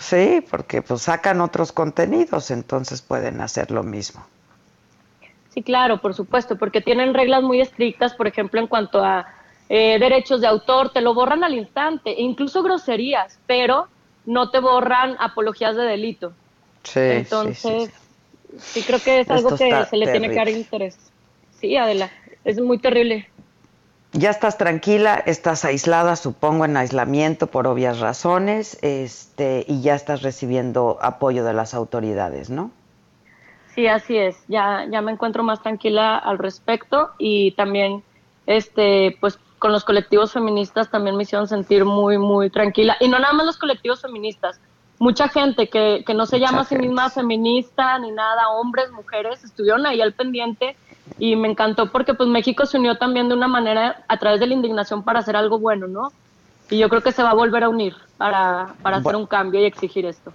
Sí, porque pues sacan otros contenidos, entonces pueden hacer lo mismo. Sí, claro, por supuesto, porque tienen reglas muy estrictas, por ejemplo, en cuanto a eh, derechos de autor, te lo borran al instante, e incluso groserías, pero no te borran apologías de delito. Sí, Entonces, sí, creo que es algo que se le tiene que dar interés. Sí, Adela, es muy terrible. Ya estás tranquila, estás aislada, supongo, en aislamiento por obvias razones, este, y ya estás recibiendo apoyo de las autoridades, ¿no? Sí, así es. Ya, ya me encuentro más tranquila al respecto y también, este, pues, con los colectivos feministas también me hicieron sentir muy, muy tranquila. Y no nada más los colectivos feministas, mucha gente que, que no se llama a sí misma feminista ni nada, hombres, mujeres, estuvieron ahí al pendiente y me encantó porque pues México se unió también de una manera a través de la indignación para hacer algo bueno, ¿no? Y yo creo que se va a volver a unir para, para hacer un cambio y exigir esto.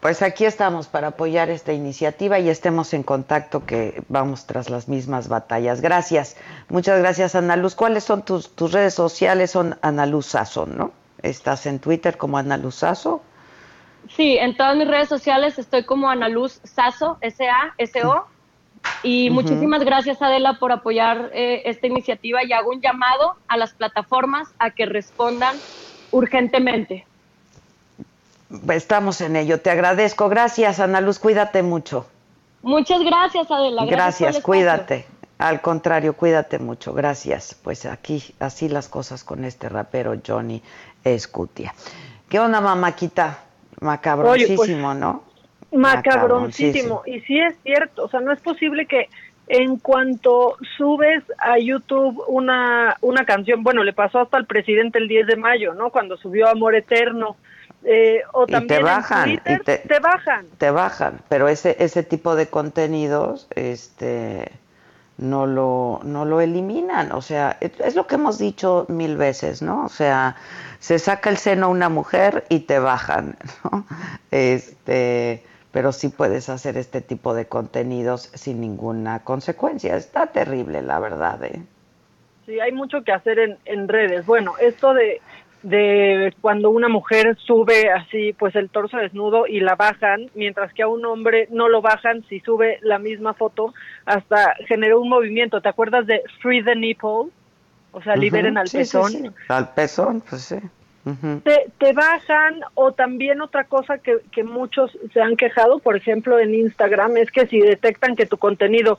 Pues aquí estamos para apoyar esta iniciativa y estemos en contacto que vamos tras las mismas batallas. Gracias. Muchas gracias, Ana Luz. ¿Cuáles son tus, tus redes sociales? Son Ana Luz Sazo, ¿no? ¿Estás en Twitter como Ana Luz Sazo? Sí, en todas mis redes sociales estoy como Ana Luz Sazo, S-A-S-O. Y muchísimas gracias, Adela, por apoyar eh, esta iniciativa y hago un llamado a las plataformas a que respondan urgentemente. Estamos en ello. Te agradezco. Gracias, Ana Luz. Cuídate mucho. Muchas gracias, Adela. Gracias, cuídate. Al contrario, cuídate mucho. Gracias. Pues aquí, así las cosas con este rapero Johnny Escutia. ¿Qué onda, mamáquita? Macabroncísimo, pues, ¿no? Macabroncísimo. Y sí es cierto, o sea, no es posible que en cuanto subes a YouTube una, una canción, bueno, le pasó hasta al presidente el 10 de mayo, ¿no? Cuando subió Amor Eterno, Eh, o también te bajan, te, te, bajan. Te bajan, pero ese, ese tipo de contenidos, este no lo, no lo eliminan. O sea, es lo que hemos dicho mil veces, ¿no? O sea, se saca el seno a una mujer y te bajan, ¿no? Este, pero sí puedes hacer este tipo de contenidos sin ninguna consecuencia. Está terrible, la verdad, ¿eh? Sí, hay mucho que hacer en, en redes. Bueno, esto de de cuando una mujer sube así pues el torso desnudo y la bajan, mientras que a un hombre no lo bajan si sube la misma foto, hasta generó un movimiento. ¿Te acuerdas de Free the Nipple? O sea, liberen al pezón. Al pezón, pues sí. te, te, bajan o también otra cosa que, que muchos se han quejado, por ejemplo en Instagram, es que si detectan que tu contenido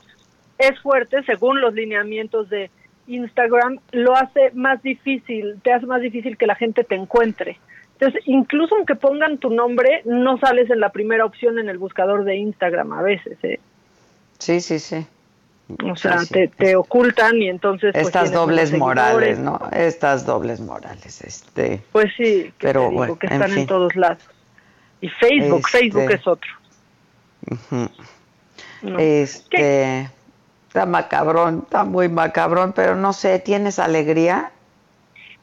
es fuerte, según los lineamientos de Instagram lo hace más difícil, te hace más difícil que la gente te encuentre. Entonces, incluso aunque pongan tu nombre, no sales en la primera opción en el buscador de Instagram a veces. ¿eh? Sí, sí, sí. O sea, te, te, ocultan y entonces... Pues, Estas dobles morales, ¿no? Estas dobles morales, este... Pues sí, que pero que están en, todos lados. Y Facebook, este Facebook es otro. Este... Está macabrón, está muy macabrón, pero no sé, ¿tienes alegría?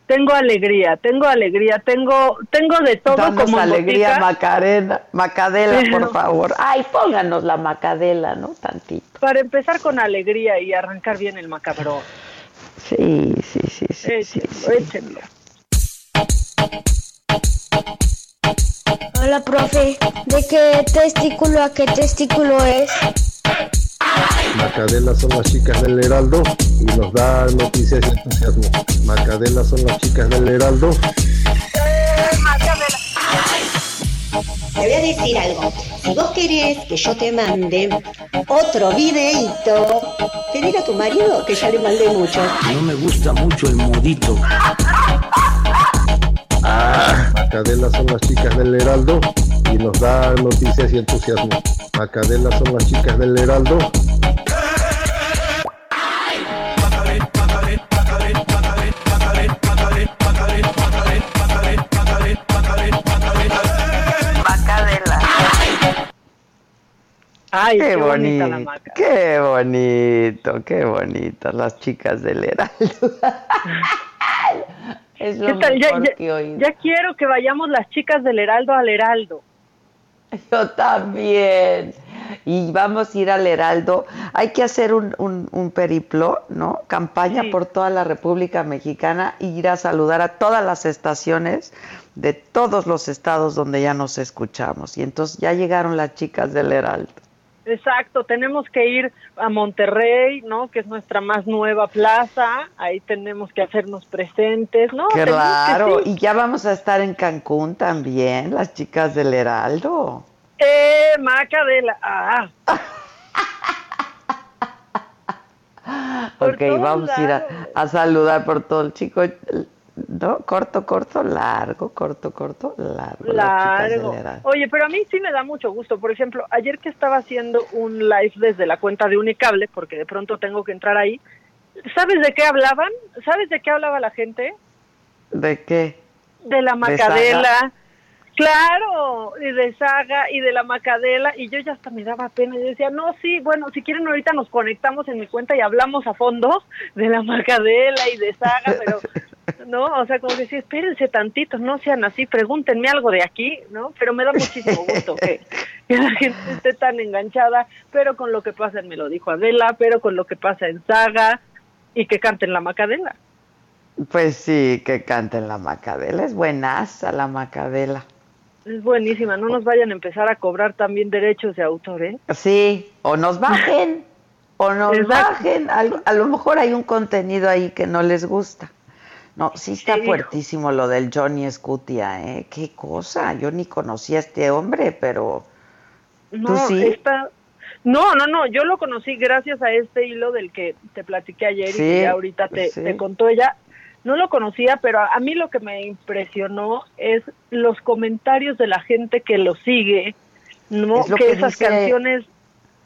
Tengo alegría, tengo alegría, tengo tengo de todo Danos como alegría, Macarena, Macadela, por favor. Ay, pónganos la Macadela, ¿no? Tantito. Para empezar con alegría y arrancar bien el macabrón. Sí, sí, sí, sí. Échenlo, échenlo. Hola, profe. ¿De qué testículo a qué testículo es? Macadela son las chicas del Heraldo y nos da noticias y entusiasmo. Macadela son las chicas del Heraldo. Te voy a decir algo. Si vos querés que yo te mande otro videito, dile a tu marido que ya le mandé mucho. No me gusta mucho el modito. Ah. Macadela son las chicas del Heraldo y nos da noticias y entusiasmo. Macadela son las chicas del Heraldo Ay, qué, bonito, qué bonito, qué bonito, las chicas del Heraldo. es lo mejor ya, que ya quiero que vayamos las chicas del Heraldo al Heraldo. Yo también. Y vamos a ir al Heraldo. Hay que hacer un, un, periplo, ¿no? Campaña por toda la República Mexicana e ir a saludar a todas las estaciones de todos los estados donde ya nos escuchamos. Y entonces ya llegaron las chicas del Heraldo. Exacto, tenemos que ir a Monterrey, ¿no? Que es nuestra más nueva plaza, ahí tenemos que hacernos presentes, ¿no? Claro, y ya vamos a estar en Cancún también, las chicas del Heraldo. Eh, Maca de la... Ah. ok, vamos a ir a, saludar por todo el chico, ¿no? Corto, corto, largo, corto, corto, largo. Largo. Oye, pero a mí sí me da mucho gusto. Por ejemplo, ayer que estaba haciendo un live desde la cuenta de Unicable, porque de pronto tengo que entrar ahí, ¿sabes de qué hablaban? ¿Sabes de qué hablaba la gente? ¿De qué? De la macadela. Claro, y de Saga y de la Macadela, y yo ya hasta me daba pena. Yo decía, no, sí, bueno, si quieren ahorita nos conectamos en mi cuenta y hablamos a fondo de la Macadela y de Saga, pero ¿no? O sea, como que sí, espérense tantito, no sean así, pregúntenme algo de aquí, ¿no? Pero me da muchísimo gusto que, la gente esté tan enganchada, pero con lo que pasa en Me lo dijo Adela, pero con lo que pasa en Saga y que canten la Macadela. Pues sí, que canten la Macadela, es buenaza la Macadela. Es buenísima, no nos vayan a empezar a cobrar también derechos de autor, ¿eh? Sí, o nos bajen, o nos bajen, a, a lo mejor hay un contenido ahí que no les gusta. No, sí está fuertísimo lo del Johnny Scutia, ¿eh? Qué cosa. Yo ni conocía a este hombre, pero. No, sí? No, no, no. Yo lo conocí gracias a este hilo del que te platiqué ayer y que ahorita te, te, contó ella. No lo conocía, pero a, mí lo que me impresionó es los comentarios de la gente que lo sigue, ¿no? que, esas canciones,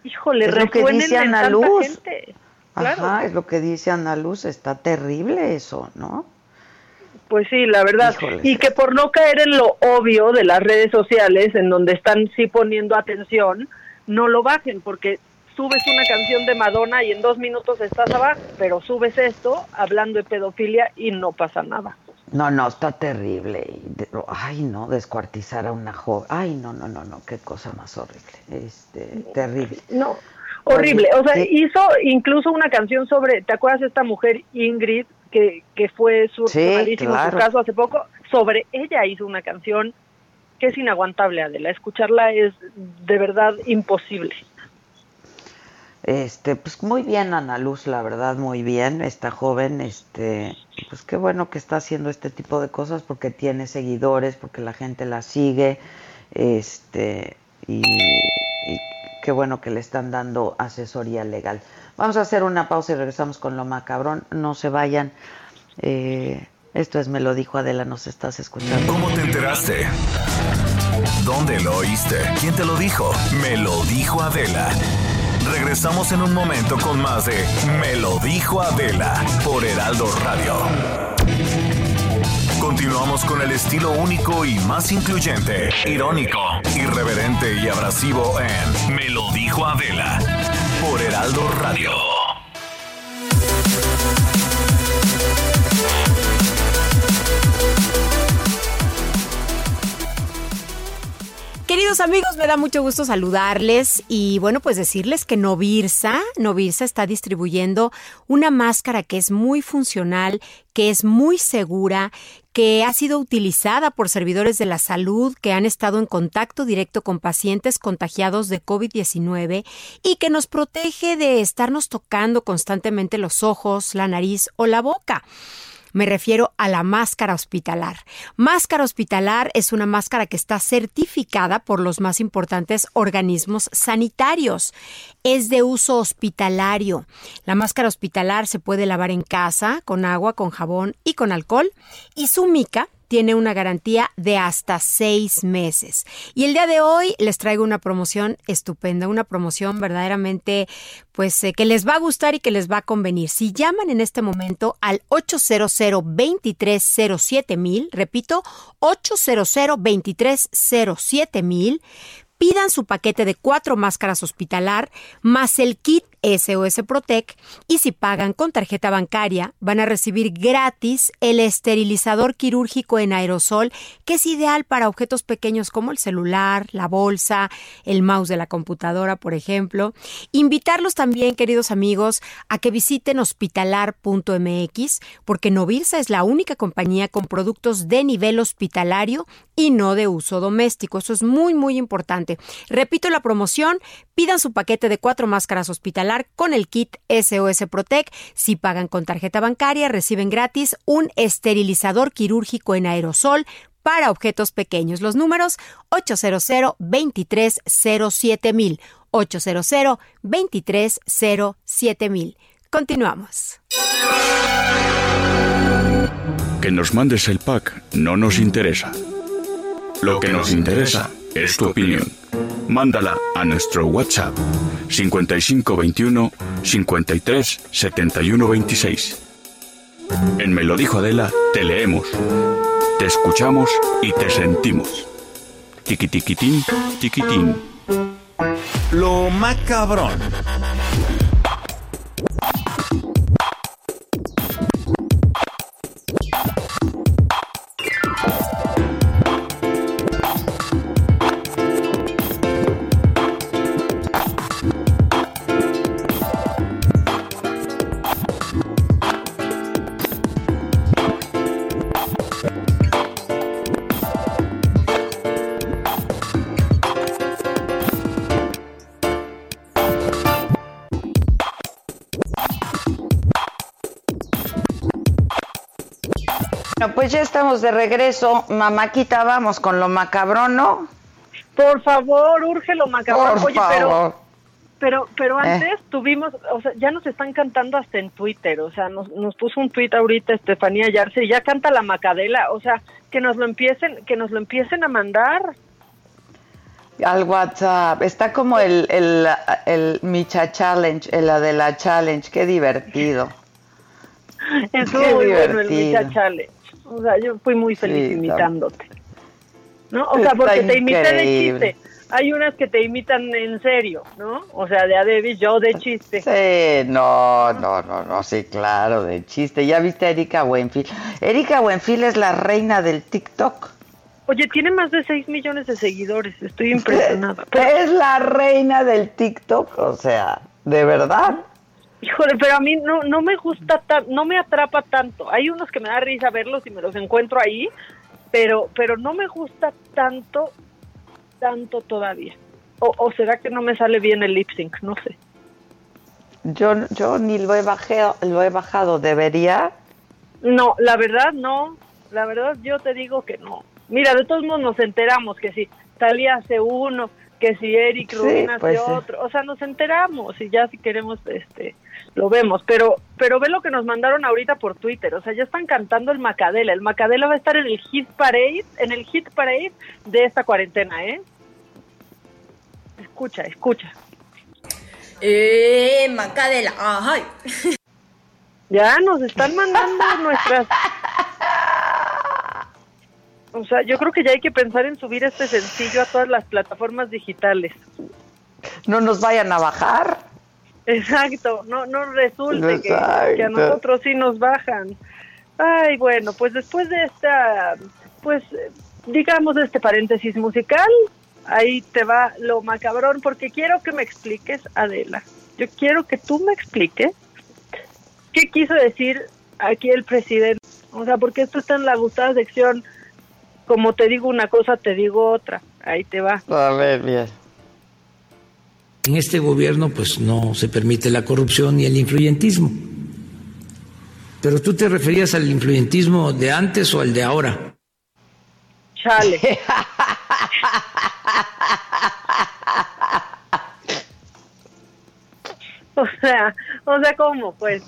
híjole, resuenen en Luz. gente. Ajá, es lo que dice Ana Luz, está terrible eso, ¿no? Pues sí, la verdad. Y que por no caer en lo obvio de las redes sociales, en donde están sí poniendo atención, no lo bajen, porque subes una canción de Madonna y en dos minutos estás abajo, pero subes esto hablando de pedofilia y no pasa nada. No, no, está terrible. Ay, no, descuartizar a una joven. Ay, no, no, no, no, qué cosa más horrible. Este, terrible. No, horrible. O sea, hizo incluso una canción sobre, ¿te acuerdas de esta mujer Ingrid que, que fue su, sí, su caso hace poco? Sobre ella hizo una canción que es inaguantable, Adela. Escucharla es de verdad imposible. Este, pues muy bien Ana Luz, la verdad, muy bien, esta joven, este, pues qué bueno que está haciendo este tipo de cosas porque tiene seguidores, porque la gente la sigue, este, y, qué bueno que le están dando asesoría legal. Vamos a hacer una pausa y regresamos con lo macabrón, no se vayan. Eh, esto es Me lo dijo Adela, nos estás escuchando. ¿Cómo te enteraste? ¿Dónde lo oíste? ¿Quién te lo dijo? Me lo dijo Adela. Regresamos en un momento con más de Me lo dijo Adela por Heraldo Radio. Continuamos con el estilo único y más incluyente, irónico, irreverente y abrasivo en Me lo dijo Adela por Heraldo Radio. Queridos amigos, me da mucho gusto saludarles y bueno, pues decirles que Novirsa, Novirsa está distribuyendo una máscara que es muy funcional, que es muy segura, que ha sido utilizada por servidores de la salud que han estado en contacto directo con pacientes contagiados de COVID-19 y que nos protege de estarnos tocando constantemente los ojos, la nariz o la boca. Me refiero a la máscara hospitalar. Máscara hospitalar es una máscara que está certificada por los más importantes organismos sanitarios. Es de uso hospitalario. La máscara hospitalar se puede lavar en casa con agua, con jabón y con alcohol. Y su mica tiene una garantía de hasta seis meses. Y el día de hoy les traigo una promoción estupenda, una promoción verdaderamente, pues, eh, que les va a gustar y que les va a convenir. Si llaman en este momento al 800 2307 mil, repito, 800 2307 mil, pidan su paquete de cuatro máscaras hospitalar más el kit SOS Protec y si pagan con tarjeta bancaria van a recibir gratis el esterilizador quirúrgico en aerosol que es ideal para objetos pequeños como el celular, la bolsa, el mouse de la computadora, por ejemplo. Invitarlos también, queridos amigos, a que visiten hospitalar.mx porque Novirsa es la única compañía con productos de nivel hospitalario y no de uso doméstico. Eso es muy, muy importante. Repito la promoción, pidan su paquete de cuatro máscaras con el kit SOS Protec. Si pagan con tarjeta bancaria, reciben gratis un esterilizador quirúrgico en aerosol para objetos pequeños. Los números 800 2307 mil 800 2307 mil. Continuamos. Que nos mandes el pack no nos interesa. Lo que nos interesa es tu opinión. Mándala a nuestro WhatsApp 5521 53 71 26. En Me lo dijo Adela, te leemos, te escuchamos y te sentimos. Tiquitiquitín, tiquitín. Lo macabrón. Pues ya estamos de regreso. Mamáquita, vamos con lo macabrón, ¿no? Por favor, urge lo macabrón. Oye, pero pero pero eh. antes tuvimos, o sea, ya nos están cantando hasta en Twitter, o sea, nos, nos puso un tweet ahorita Estefanía Yarse y ya canta la Macadela, o sea, que nos lo empiecen que nos lo empiecen a mandar al WhatsApp. Está como el, el, el Micha Challenge, la de la Challenge. Qué divertido. Estuvo muy bueno el Micha Challenge. O sea, yo fui muy feliz imitándote. ¿No? O sea, porque te imité de chiste. Hay unas que te imitan en serio, ¿no? O sea, de a yo de chiste. Sí, no, no, no, no, sí, claro, de chiste. ¿Ya viste a Erika Buenfil? Erika Buenfil es la reina del TikTok. Oye, tiene más de 6 millones de seguidores, estoy impresionada. Es la reina del TikTok, o sea, ¿de verdad? Híjole, pero a mí no, no me gusta, tan, no me atrapa tanto. Hay unos que me da risa verlos y me los encuentro ahí, pero, pero no me gusta tanto, tanto todavía. O, o será que no me sale bien el lip sync, no sé. Yo, yo ni lo he bajado, lo he bajado, ¿debería? No, la verdad no, la verdad yo te digo que no. Mira, de todos modos nos enteramos que si Talía hace uno, que si Eric Rubin hace pues otro, o sea, nos enteramos y ya si queremos, este, lo vemos, pero, pero ve lo que nos mandaron ahorita por Twitter, o sea, ya están cantando el Macadela, el Macadela va a estar en el Hit Parade, en el Hit Parade de esta cuarentena, ¿eh? Escucha, escucha. Eh, Macadela, ay. Ya nos están mandando nuestras o sea, yo creo que ya hay que pensar en subir este sencillo a todas las plataformas digitales. No nos vayan a bajar. Exacto, no no resulte que, a nosotros sí nos bajan. Ay, bueno, pues después de esta, pues digamos este paréntesis musical, ahí te va lo macabrón, porque quiero que me expliques, Adela, yo quiero que tú me expliques qué quiso decir aquí el presidente. O sea, porque esto está en la gustada sección como te digo una cosa, te digo otra. Ahí te va. A ver, bien. En este gobierno pues no se permite la corrupción y el influyentismo. Pero tú te referías al influyentismo de antes o al de ahora. Chale. o sea, o sea, ¿cómo? Pues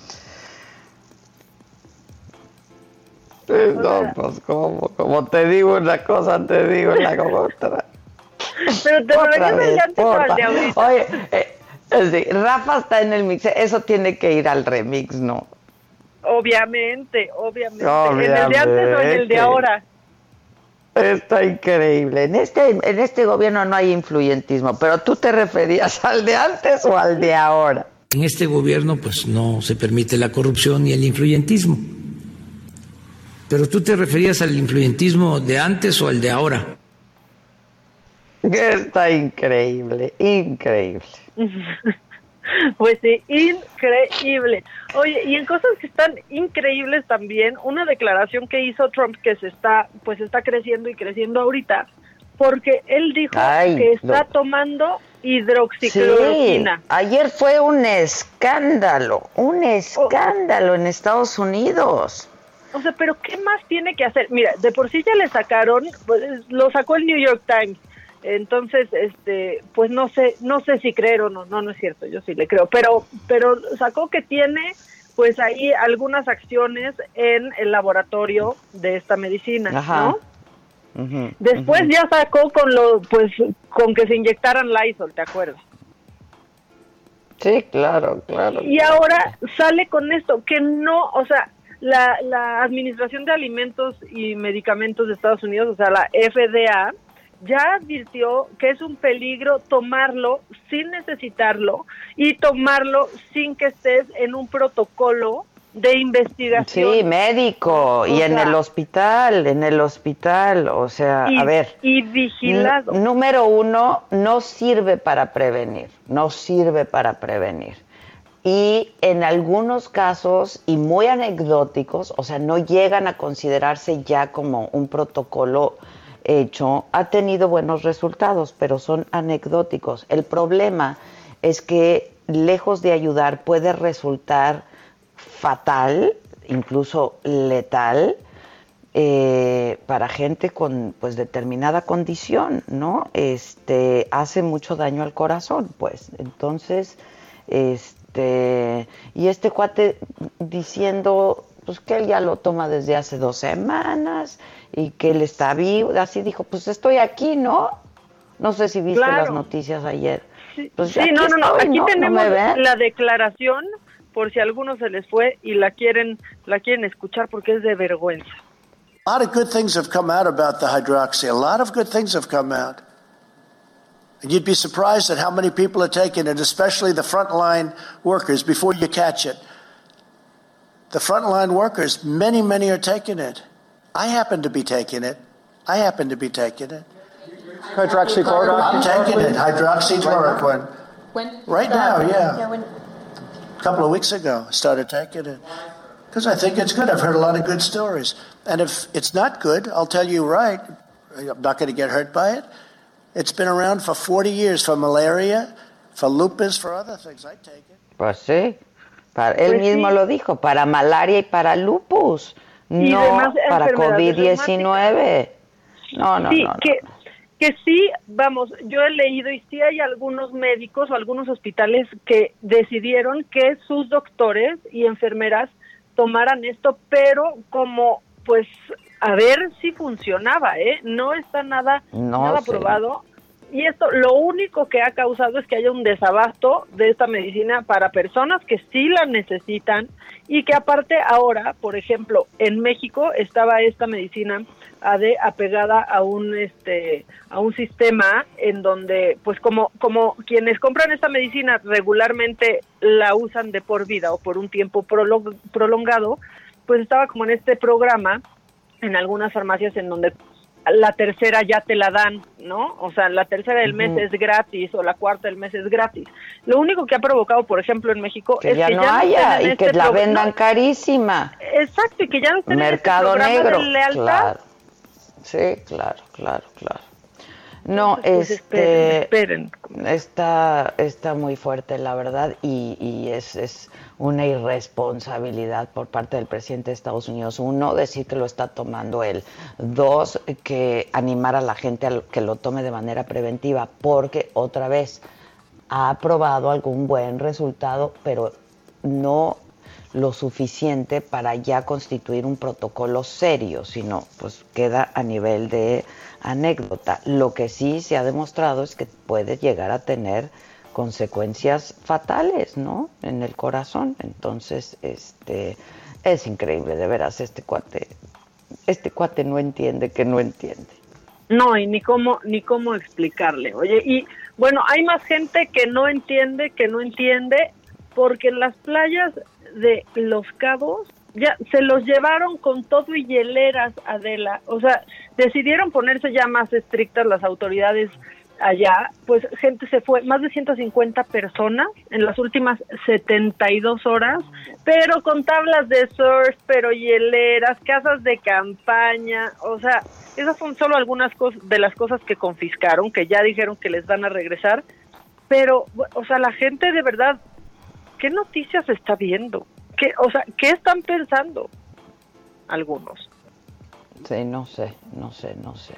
no, pues como, como te digo una cosa, te digo la otra. Pero te otra vez, de Oye, eh, Rafa está en el mix, eso tiene que ir al remix, ¿no? Obviamente, obviamente, ¿En el de antes o en el de ahora? Está increíble. En este, en este gobierno no hay influyentismo, pero tú te referías al de antes o al de ahora. En este gobierno pues no se permite la corrupción y el influyentismo. Pero tú te referías al influyentismo de antes o al de ahora. Está increíble, increíble. Pues sí, increíble. Oye, y en cosas que están increíbles también, una declaración que hizo Trump que se está, pues está creciendo y creciendo ahorita, porque él dijo que está tomando hidroxicloroquina. ayer fue un escándalo, un escándalo en Estados Unidos. O sea, pero ¿qué más tiene que hacer? Mira, de por sí ya le sacaron, pues, lo sacó el New York Times. Entonces, este, pues no sé, no sé si creer o no, no, no es cierto, yo sí le creo, pero, pero sacó que tiene, pues ahí algunas acciones en el laboratorio de esta medicina, ¿no? Después ya sacó con lo, pues, con que se inyectaran Lysol, ¿te acuerdas? Sí, claro, claro. Y ahora sale con esto, que no, o sea, la, la Administración de Alimentos y Medicamentos de Estados Unidos, o sea, la FDA, ya advirtió que es un peligro tomarlo sin necesitarlo y tomarlo sin que estés en un protocolo de investigación. Sí, médico, y en el hospital, en el hospital, o sea, a ver. Y vigilado. Número uno, no sirve para prevenir, no sirve para prevenir y en algunos casos, y muy anecdóticos, o sea, no llegan a considerarse ya como un protocolo hecho, ha tenido buenos resultados, pero son anecdóticos. El problema es que lejos de ayudar puede resultar fatal, incluso letal, eh, para gente con pues determinada condición, ¿no? Este hace mucho daño al corazón, pues. Entonces, este y este cuate diciendo pues que él ya lo toma desde hace dos semanas y que él está vivo, así dijo, pues estoy aquí, ¿no? No sé si viste las noticias ayer. Sí, pues no, no, no, aquí tenemos la declaración por si a algunos se les fue y la quieren la quieren escuchar porque es de vergüenza. A lot of good things have come out about the hydroxy. A lot of good things have come out. And you'd be surprised at how many people are taking it, especially the frontline workers, before you catch it. The frontline workers, many, many are taking it. I happen to be taking it. I happen to be taking it. Hydroxychloroquine? I'm taking it. Hydroxychloroquine. When? Right uh, now, yeah. Yeah, when, A couple of weeks ago, I started taking it. Because I think it's good. I've heard a lot of good stories. And if it's not good, I'll tell you right. I'm not going to get hurt by it. It's been around for 40 years for malaria, for lupus, for other things. I take it. Pues sí, para, él mismo lo dijo, para malaria y para lupus, Y no demás para enfermedades COVID-19. No, no, sí, no, no. que, que sí, vamos, yo he leído y sí hay algunos médicos o algunos hospitales que decidieron que sus doctores y enfermeras tomaran esto, pero como, pues, a ver si funcionaba, ¿eh? No está nada, No nada sé. probado. Y esto lo único que ha causado es que haya un desabasto de esta medicina para personas que sí la necesitan y que aparte ahora, por ejemplo, en México estaba esta medicina ade- apegada a un este a un sistema en donde pues como como quienes compran esta medicina regularmente la usan de por vida o por un tiempo prolo- prolongado, pues estaba como en este programa en algunas farmacias en donde la tercera ya te la dan, ¿no? O sea, la tercera del mes es gratis o la cuarta del mes es gratis. Lo único que ha provocado, por ejemplo, en México Que es ya que no ya haya y que este la vendan carísima. Exacto, y que ya no estén Mercado en este programa negro. de lealtad. Claro. Sí, claro, claro, claro. No, pues, este, esperen, Está, está muy fuerte, la verdad, y, y es, es una irresponsabilidad por parte del presidente de Estados Unidos. Uno, decir que lo está tomando él. Dos, que animar a la gente a que lo tome de manera preventiva, porque otra vez ha probado algún buen resultado, pero no lo suficiente para ya constituir un protocolo serio, sino pues queda a nivel de anécdota. Lo que sí se ha demostrado es que puede llegar a tener consecuencias fatales, ¿no? En el corazón. Entonces, este es increíble, de veras, este cuate, este cuate no entiende que no entiende. No, y ni cómo, ni cómo explicarle. Oye, y bueno, hay más gente que no entiende, que no entiende, porque en las playas de Los Cabos ya se los llevaron con todo y hieleras, Adela. O sea, decidieron ponerse ya más estrictas las autoridades allá, pues gente se fue, más de 150 personas en las últimas 72 horas, pero con tablas de surf, pero hieleras, casas de campaña, o sea, esas son solo algunas de las cosas que confiscaron, que ya dijeron que les van a regresar, pero, o sea, la gente de verdad, ¿qué noticias está viendo? ¿Qué, o sea, ¿qué están pensando algunos? Sí, no sé, no sé, no sé.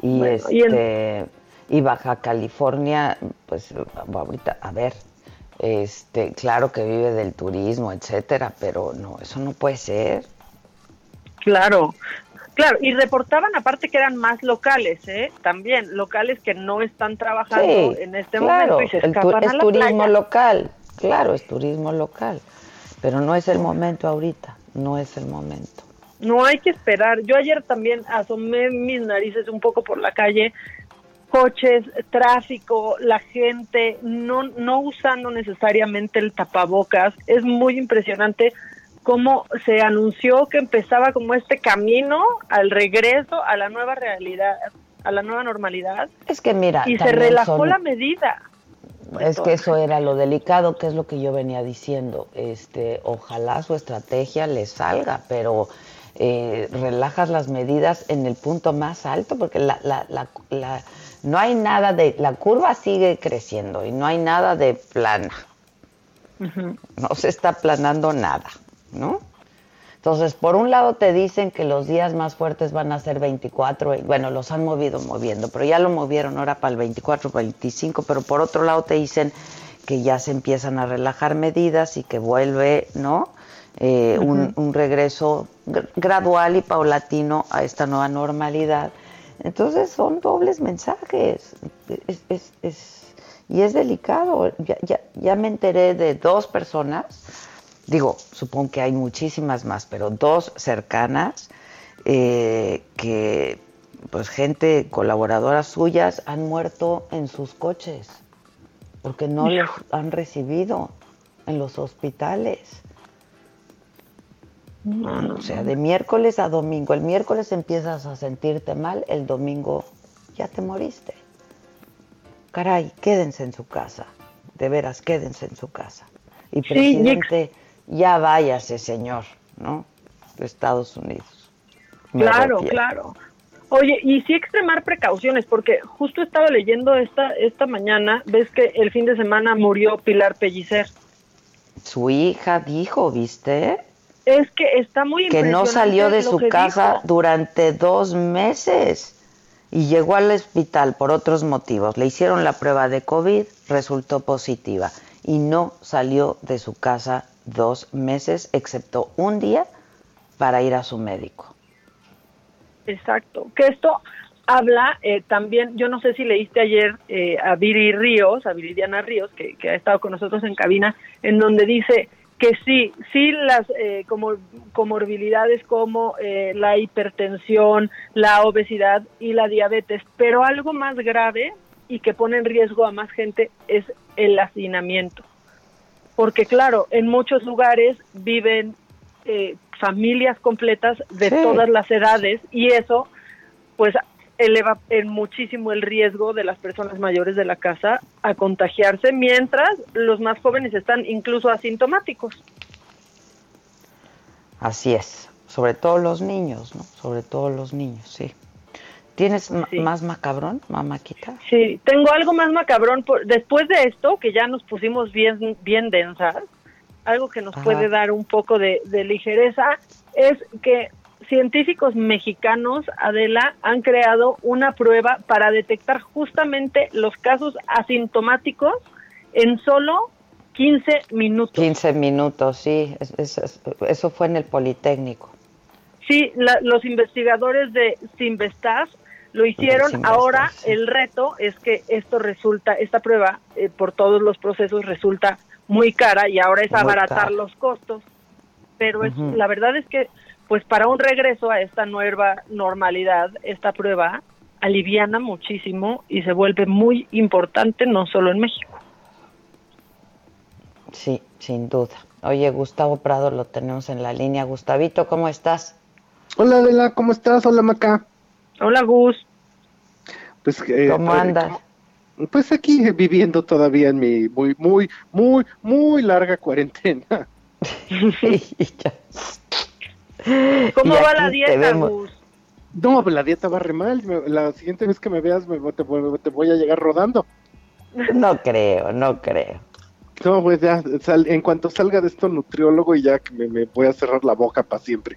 Y Bueno, este y en- y Baja California, pues ahorita, a ver, este, claro que vive del turismo, etcétera, pero no, eso no puede ser. Claro, claro, y reportaban aparte que eran más locales, ¿eh? También locales que no están trabajando Sí, en este claro, momento y se el tu- escapan es a la turismo playa. local, claro, es turismo local, pero no es el momento ahorita, no es el momento. No hay que esperar. Yo ayer también asomé mis narices un poco por la calle, coches, tráfico, la gente no no usando necesariamente el tapabocas. Es muy impresionante cómo se anunció que empezaba como este camino al regreso a la nueva realidad, a la nueva normalidad. Es que mira, y se relajó son- la medida. Es que eso era lo delicado, que es lo que yo venía diciendo. Este, ojalá su estrategia le salga, pero eh, relajas las medidas en el punto más alto, porque la, la, la, la- no hay nada de, la curva sigue creciendo y no hay nada de plana. No se está aplanando nada, ¿no? Entonces, por un lado te dicen que los días más fuertes van a ser 24, y- bueno, los han movido moviendo, pero ya lo movieron ahora para el 24, 25, pero por otro lado te dicen que ya se empiezan a relajar medidas y que vuelve, ¿no? Eh, un, un regreso gr- gradual y paulatino a esta nueva normalidad. Entonces son dobles mensajes. Es- es- es- y es delicado. Ya, ya, ya me enteré de dos personas, digo, supongo que hay muchísimas más, pero dos cercanas eh, que pues gente, colaboradoras suyas, han muerto en sus coches porque no los han recibido en los hospitales. o sea, de miércoles a domingo. El miércoles empiezas a sentirte mal, el domingo ya te moriste. Caray, quédense en su casa. De veras, quédense en su casa. Y presidente, ya váyase, señor, ¿no? De Estados Unidos. claro, claro. Oye, y sí extremar precauciones, porque justo estaba leyendo esta, esta mañana, ves que el fin de semana murió Pilar Pellicer. Su hija dijo, ¿viste? Es que está muy Que no salió de su casa durante dos meses y llegó al hospital por otros motivos. Le hicieron la prueba de COVID, resultó positiva y no salió de su casa dos meses, excepto un día para ir a su médico. Exacto, que esto habla eh, también, yo no sé si leíste ayer eh, a Viri Ríos, a Viridiana Ríos, que, ha estado con nosotros en cabina, en donde dice que sí, sí las eh, como, comorbilidades como eh, la hipertensión, la obesidad y la diabetes, pero algo más grave y que pone en riesgo a más gente es el hacinamiento. Porque claro, en muchos lugares viven eh, familias completas de todas las edades y eso pues eleva en muchísimo el riesgo de las personas mayores de la casa a contagiarse mientras los más jóvenes están incluso asintomáticos. Así es, sobre todo los niños, ¿no? Sobre todo los niños, sí. ¿Tienes más macabrón, mamáquita? Sí, tengo algo más macabrón. Después de esto, que ya nos pusimos bien, bien densas, algo que nos puede dar un poco de, ligereza es que científicos mexicanos, Adela, han creado una prueba para detectar justamente los casos asintomáticos en solo 15 minutos. 15 minutos, sí, eso fue en el Politécnico. Sí, los investigadores de Simvestas lo hicieron. Ahora el reto es que esto resulta, esta prueba eh, por todos los procesos resulta muy cara y ahora es abaratar los costos. Pero es, la verdad es que, pues para un regreso a esta nueva normalidad, esta prueba aliviana muchísimo y se vuelve muy importante no solo en México. Sí, sin duda. Oye, Gustavo Prado lo tenemos en la línea. Gustavito, ¿cómo estás? Hola, Adela, ¿cómo estás? Hola, Maca. Hola, Gus. Pues, eh, ¿Cómo eh, andas? Pues aquí viviendo todavía en mi muy, muy, muy, muy larga cuarentena. ¿Cómo va la dieta, Gus? No, pues la dieta va re mal. La siguiente vez que me veas me, te, voy a llegar rodando. No creo, no creo. No, pues ya, en cuanto salga de esto nutriólogo y ya que me, voy a cerrar la boca para siempre.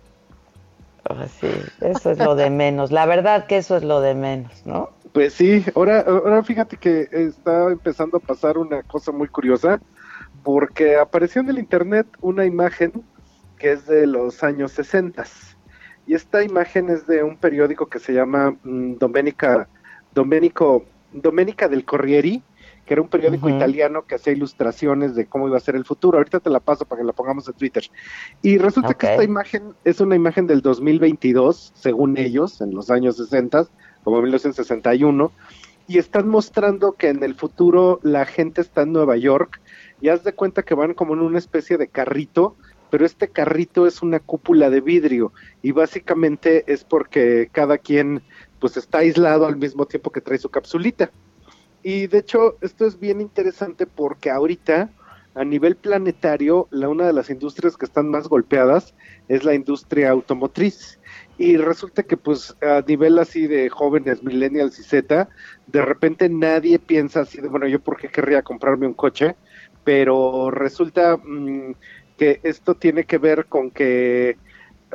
Eso es lo de menos. La verdad que eso es lo de menos, ¿no? Pues sí, ahora, ahora fíjate que está empezando a pasar una cosa muy curiosa, porque apareció en el internet una imagen que es de los años 60. Y esta imagen es de un periódico que se llama mm, Domenica, Domenico, Domenica del Corrieri, que era un periódico italiano que hacía ilustraciones de cómo iba a ser el futuro. Ahorita te la paso para que la pongamos en Twitter. Y resulta que esta imagen es una imagen del 2022, según ellos, en los años 60, como 1961, y están mostrando que en el futuro la gente está en Nueva York y haz de cuenta que van como en una especie de carrito, pero este carrito es una cúpula de vidrio y básicamente es porque cada quien pues está aislado al mismo tiempo que trae su capsulita. Y de hecho esto es bien interesante porque ahorita a nivel planetario la una de las industrias que están más golpeadas es la industria automotriz. Y resulta que pues a nivel así de jóvenes millennials y Z, de repente nadie piensa así de, bueno, yo por qué querría comprarme un coche, pero resulta mm, que esto tiene que ver con que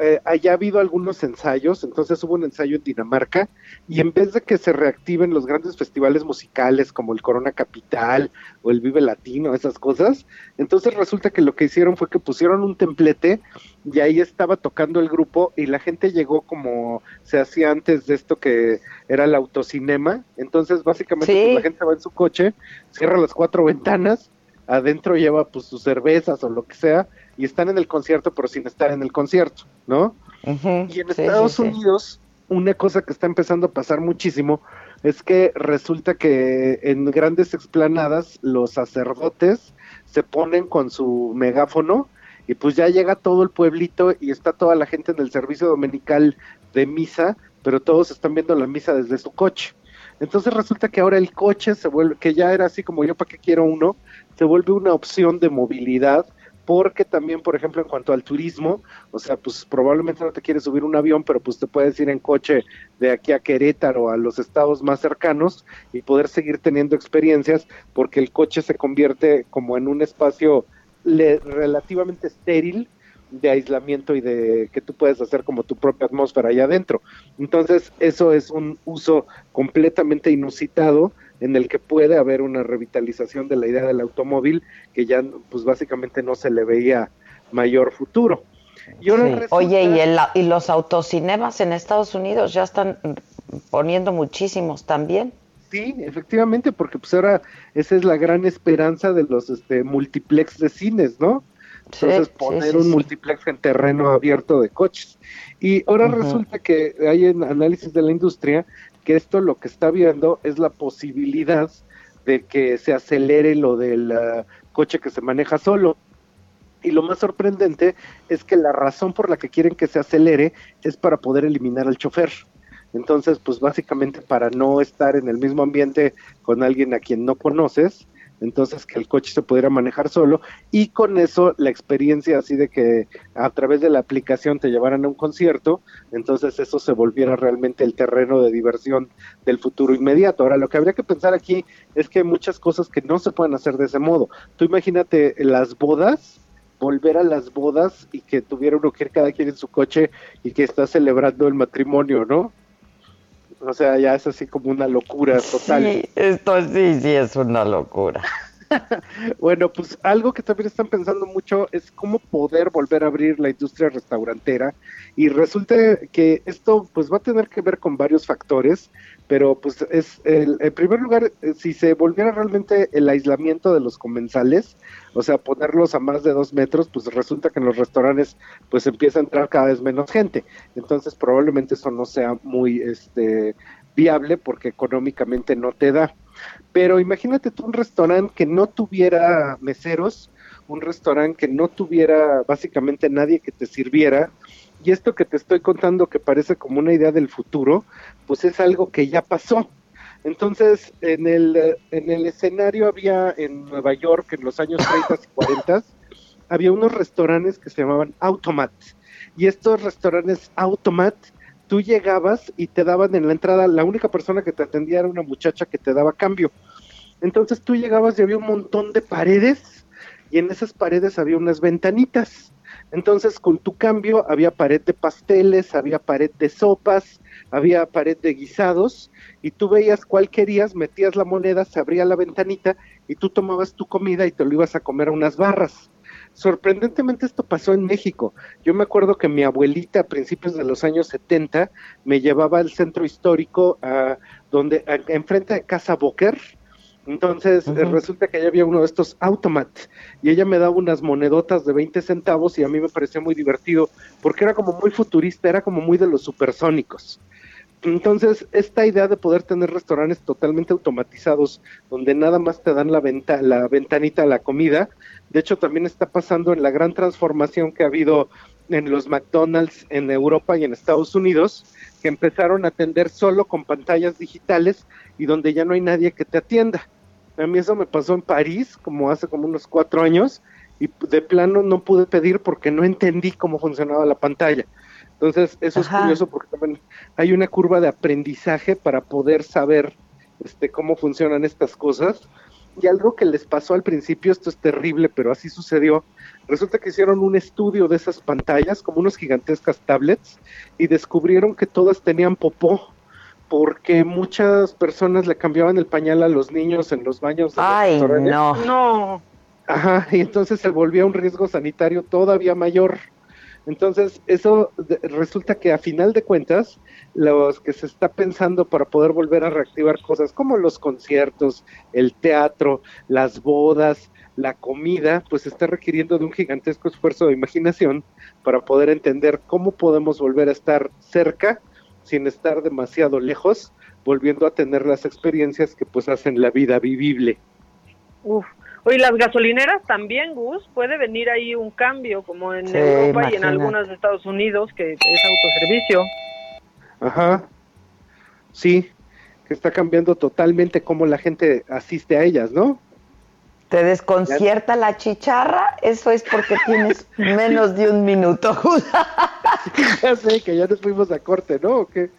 eh, haya habido algunos ensayos, entonces hubo un ensayo en Dinamarca y en vez de que se reactiven los grandes festivales musicales como el Corona Capital o el Vive Latino, esas cosas, entonces resulta que lo que hicieron fue que pusieron un templete y ahí estaba tocando el grupo y la gente llegó como se hacía antes de esto que era el autocinema, entonces básicamente pues, la gente va en su coche, cierra las cuatro ventanas, adentro lleva pues sus cervezas o lo que sea y están en el concierto pero sin estar en el concierto, ¿no? y en Estados Unidos, una cosa que está empezando a pasar muchísimo es que resulta que en grandes explanadas los sacerdotes se ponen con su megáfono y pues ya llega todo el pueblito y está toda la gente en el servicio dominical de misa, pero todos están viendo la misa desde su coche. Entonces resulta que ahora el coche se vuelve, que ya era así como yo para qué quiero uno, se vuelve una opción de movilidad porque también, por ejemplo, en cuanto al turismo, o sea, pues probablemente no te quieres subir un avión, pero pues te puedes ir en coche de aquí a Querétaro, a los estados más cercanos, y poder seguir teniendo experiencias, porque el coche se convierte como en un espacio relativamente estéril de aislamiento y de que tú puedes hacer como tu propia atmósfera allá adentro. Entonces, eso es un uso completamente inusitado en el que puede haber una revitalización de la idea del automóvil que ya pues básicamente no se le veía mayor futuro. Y Oye, ¿y, el, ¿y los autocinemas en Estados Unidos ya están poniendo muchísimos también? Sí, efectivamente, porque pues ahora esa es la gran esperanza de los este, multiplex de cines, ¿no? Entonces poner un multiplex en terreno abierto de coches. Y ahora resulta que hay en análisis de la industria que esto lo que está viendo es la posibilidad de que se acelere lo del ah, coche que se maneja solo. Y lo más sorprendente es que la razón por la que quieren que se acelere es para poder eliminar al chofer. Entonces, pues básicamente para no estar en el mismo ambiente con alguien a quien no conoces, entonces que el coche se pudiera manejar solo y con eso la experiencia así de que a través de la aplicación te llevaran a un concierto, entonces eso se volviera realmente el terreno de diversión del futuro inmediato. Ahora, lo que habría que pensar aquí es que hay muchas cosas que no se pueden hacer de ese modo. Tú imagínate las bodas, volver a las bodas y que tuviera uno que cada quien en su coche y que está celebrando el matrimonio, ¿no? O sea, ya es así como una locura total. Sí, esto sí, sí es una locura. bueno, pues algo que también están pensando mucho es cómo poder volver a abrir la industria restaurantera y resulta que esto pues va a tener que ver con varios factores, pero pues es el, en primer lugar eh, si se volviera realmente el aislamiento de los comensales, o sea ponerlos a más de dos metros, pues resulta que en los restaurantes pues empieza a entrar cada vez menos gente, entonces probablemente eso no sea muy este viable porque económicamente no te da. Pero imagínate tú un restaurante que no tuviera meseros, un restaurante que no tuviera básicamente nadie que te sirviera, y esto que te estoy contando que parece como una idea del futuro, pues es algo que ya pasó. Entonces, en el, en el escenario había en Nueva York, en los años 30 y 40, había unos restaurantes que se llamaban Automat. Y estos restaurantes Automat, tú llegabas y te daban en la entrada, la única persona que te atendía era una muchacha que te daba cambio. Entonces tú llegabas y había un montón de paredes y en esas paredes había unas ventanitas. Entonces con tu cambio había pared de pasteles, había pared de sopas, había pared de guisados y tú veías cuál querías, metías la moneda, se abría la ventanita y tú tomabas tu comida y te lo ibas a comer a unas barras. Sorprendentemente esto pasó en México. Yo me acuerdo que mi abuelita a principios de los años 70 me llevaba al centro histórico a donde enfrente de Casa Boker, entonces eh, resulta que allá había uno de estos automats y ella me daba unas monedotas de 20 centavos y a mí me pareció muy divertido porque era como muy futurista, era como muy de los supersónicos. Entonces, esta idea de poder tener restaurantes totalmente automatizados, donde nada más te dan la, venta, la ventanita a la comida, de hecho también está pasando en la gran transformación que ha habido en los McDonald's en Europa y en Estados Unidos, que empezaron a atender solo con pantallas digitales y donde ya no hay nadie que te atienda. A mí eso me pasó en París, como hace como unos cuatro años, y de plano no pude pedir porque no entendí cómo funcionaba la pantalla. Entonces, eso es curioso porque también hay una curva de aprendizaje para poder saber este, cómo funcionan estas cosas. Y algo que les pasó al principio, esto es terrible, pero así sucedió. Resulta que hicieron un estudio de esas pantallas, como unos gigantescas tablets, y descubrieron que todas tenían popó porque muchas personas le cambiaban el pañal a los niños en los baños. De Ay, no. No. Ajá, y entonces se volvía un riesgo sanitario todavía mayor. Entonces, eso resulta que a final de cuentas, los que se está pensando para poder volver a reactivar cosas como los conciertos, el teatro, las bodas, la comida, pues está requiriendo de un gigantesco esfuerzo de imaginación para poder entender cómo podemos volver a estar cerca sin estar demasiado lejos, volviendo a tener las experiencias que pues hacen la vida vivible. Uf. Oye, las gasolineras también, Gus, puede venir ahí un cambio, como en Europa y en algunas de Estados Unidos, que es autoservicio. Ajá, sí, que está cambiando totalmente cómo la gente asiste a ellas, ¿no? ¿Te desconcierta la chicharra? Eso es porque tienes menos de un minuto. ya sé que ya nos fuimos a corte, ¿no? ¿O qué?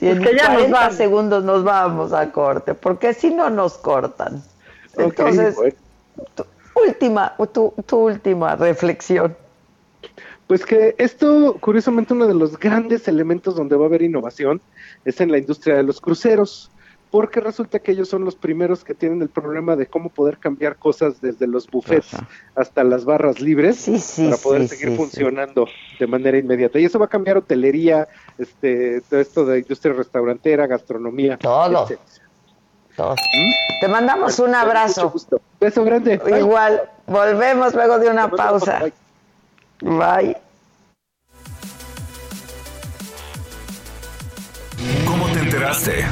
Y en que ya 40 segundos nos vamos a corte, porque si no nos cortan. Entonces, tu última, tu, tu última reflexión. Pues que esto, curiosamente, uno de los grandes elementos donde va a haber innovación es en la industria de los cruceros porque resulta que ellos son los primeros que tienen el problema de cómo poder cambiar cosas desde los buffets hasta las barras libres para poder seguir funcionando de manera inmediata. Y eso va a cambiar hotelería, este, todo esto de industria restaurantera, gastronomía. Todo. ¿Mm? Te mandamos un abrazo. Mucho Beso grande. Igual, volvemos luego de una pausa. Bye. ¿Cómo te enteraste?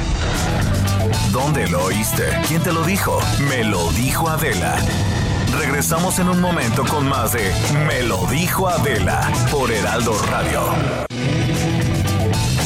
¿Dónde lo oíste? ¿Quién te lo dijo? Me lo dijo Adela. Regresamos en un momento con más de Me lo dijo Adela por Heraldo Radio.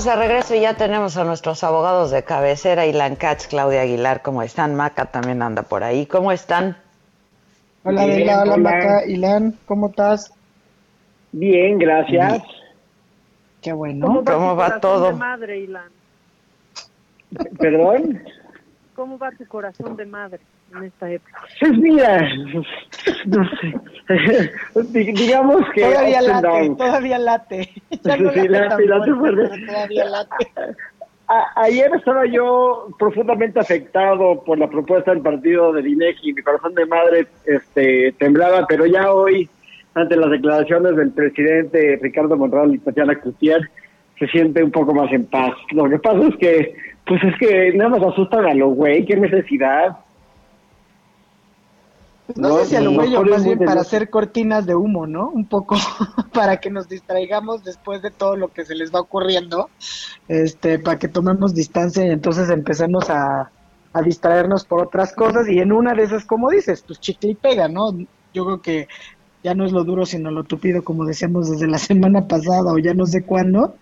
Estamos de regreso y ya tenemos a nuestros abogados de cabecera, Ilan Katz, Claudia Aguilar, ¿cómo están? Maca también anda por ahí, ¿cómo están? Hola, Adela, hola, Maca, Ilan, ¿cómo estás? Bien, gracias. Qué bueno. ¿Cómo va, ¿Cómo va todo? De madre, Ilan? ¿Perdón? ¿Cómo va tu corazón de madre en esta época? Pues mira, no sé, digamos que... Todavía late, todavía late. Ya no sí, late, late fuerte. Todavía late. ayer estaba yo profundamente afectado por la propuesta del partido de INEGI, mi corazón de madre este, temblaba, pero ya hoy, ante las declaraciones del presidente Ricardo Monreal y Tatiana Cloutier, se siente un poco más en paz. Lo que pasa es que, pues es que nada más asustan a los güey, qué necesidad. No, sé si a lo mejor más bien para hacer cortinas de humo, ¿no? Un poco para que nos distraigamos después de todo lo que se les va ocurriendo, este, para que tomemos distancia y entonces empecemos a, a distraernos por otras cosas y en una de esas, como dices, pues chicle y pega, ¿no? Yo creo que ya no es lo duro sino lo tupido, como decíamos desde la semana pasada o ya no sé cuándo,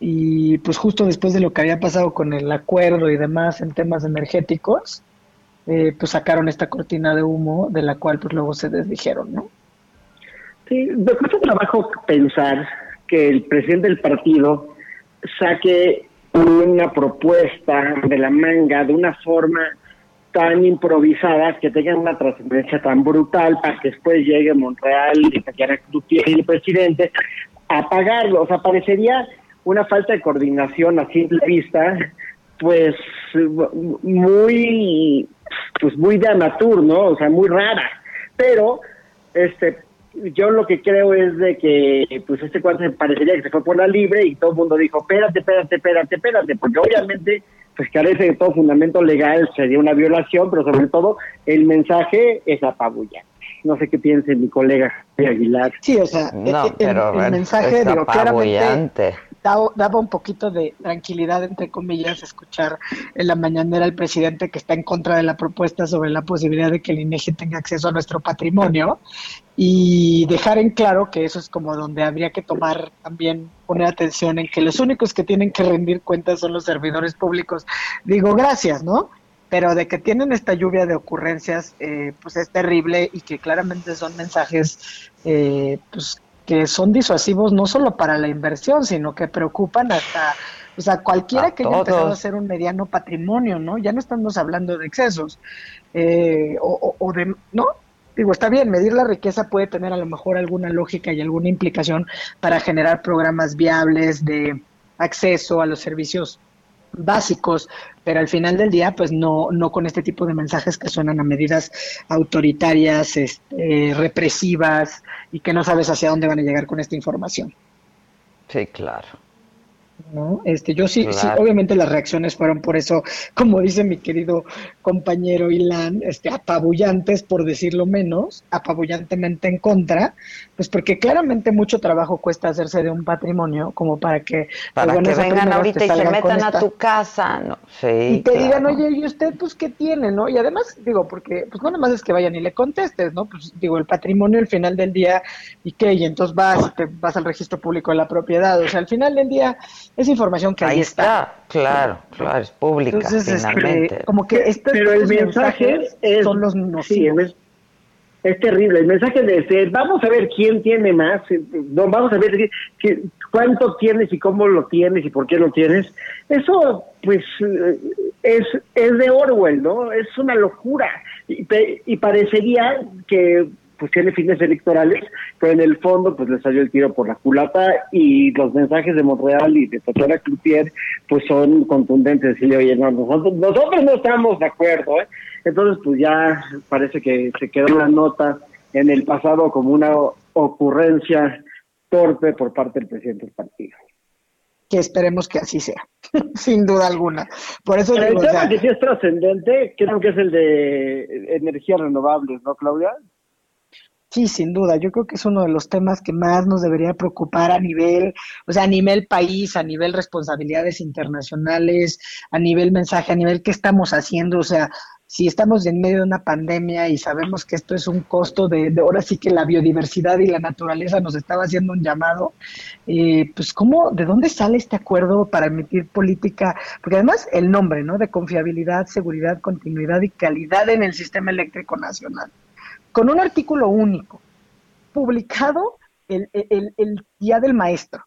y pues justo después de lo que había pasado con el acuerdo y demás en temas energéticos, eh, pues sacaron esta cortina de humo de la cual pues luego se desdijeron, ¿no? Sí, me cuesta trabajo pensar que el presidente del partido saque una propuesta de la manga de una forma tan improvisada que tenga una trascendencia tan brutal para que después llegue Montreal y y el presidente a pagarlo. O sea, parecería una falta de coordinación a simple vista, pues muy pues muy de amateur, ¿no? O sea, muy rara. Pero, este, yo lo que creo es de que, pues este cuate parecería que se fue por la libre y todo el mundo dijo, espérate, espérate, espérate, espérate, porque obviamente, pues carece de todo fundamento legal, sería una violación, pero sobre todo el mensaje es apabullante. No sé qué piense mi colega Aguilar. Sí, o sea, el, mensaje de lo claramente daba, un poquito de tranquilidad, entre comillas, escuchar en la mañanera al presidente que está en contra de la propuesta sobre la posibilidad de que el INEGI tenga acceso a nuestro patrimonio y dejar en claro que eso es como donde habría que tomar también, poner atención en que los únicos que tienen que rendir cuentas son los servidores públicos. Digo, gracias, ¿no? pero de que tienen esta lluvia de ocurrencias, eh, pues es terrible y que claramente son mensajes eh, pues, que son disuasivos no solo para la inversión, sino que preocupan hasta, o sea, cualquiera que haya empezado a hacer un mediano patrimonio, ¿no? Ya no estamos hablando de excesos, eh, o, de, ¿no? digo, está bien, medir la riqueza puede tener a lo mejor alguna lógica y alguna implicación para generar programas viables de acceso a los servicios básicos, pero al final del día, pues no, no con este tipo de mensajes que suenan a medidas autoritarias, este, represivas y que no sabes hacia dónde van a llegar con esta información. Sí, claro. ¿no? Este, yo sí, sí, obviamente las reacciones fueron por eso, como dice mi querido compañero Ilan, este, apabullantes, por decirlo menos, apabullantemente en contra, pues porque claramente mucho trabajo cuesta hacerse de un patrimonio, como para que... Para que vengan ahorita y se metan a tu casa, ¿no? y te digan, oye, ¿y usted pues qué tiene, no? Y además, digo, porque pues no nada más es que vayan y le contestes, ¿no? Pues digo, el patrimonio al final del día, ¿y qué? Y entonces vas te vas al registro público de la propiedad, o sea, al final del día es información que ahí, está. Claro, claro, es pública este, finalmente. como que este, Pero el mensaje es, son los nocivos. Es, terrible. El mensaje de ser, vamos a ver quién tiene más, eh, no, vamos a ver cuánto tienes y cómo lo tienes y por qué lo tienes. Eso, pues, eh, es, es de Orwell, ¿no? Es una locura. Y, y parecería que pues tiene fines electorales, pero en el fondo pues le salió el tiro por la culata y los mensajes de Montreal y de Tatiana Cloutier pues son contundentes y oye, no, nosotros, nosotros no estamos de acuerdo, ¿eh? Entonces pues ya parece que se quedó la nota en el pasado como una ocurrencia torpe por parte del presidente del partido que esperemos que así sea, sin duda alguna. Por eso el tema que sí es trascendente, creo que es el de energías renovables, ¿no, Claudia? Sí, sin duda. Yo creo que es uno de los temas que más nos debería preocupar a nivel, o sea, a nivel país, a nivel responsabilidades internacionales, a nivel mensaje, a nivel qué estamos haciendo. O sea, si estamos en medio de una pandemia y sabemos que esto es un costo de, ahora sí que la biodiversidad y la naturaleza nos estaba haciendo un llamado, eh, pues cómo, de dónde sale este acuerdo para emitir política, porque además el nombre, ¿no? De confiabilidad, seguridad, continuidad y calidad en el sistema eléctrico nacional con un artículo único, publicado el, día del maestro.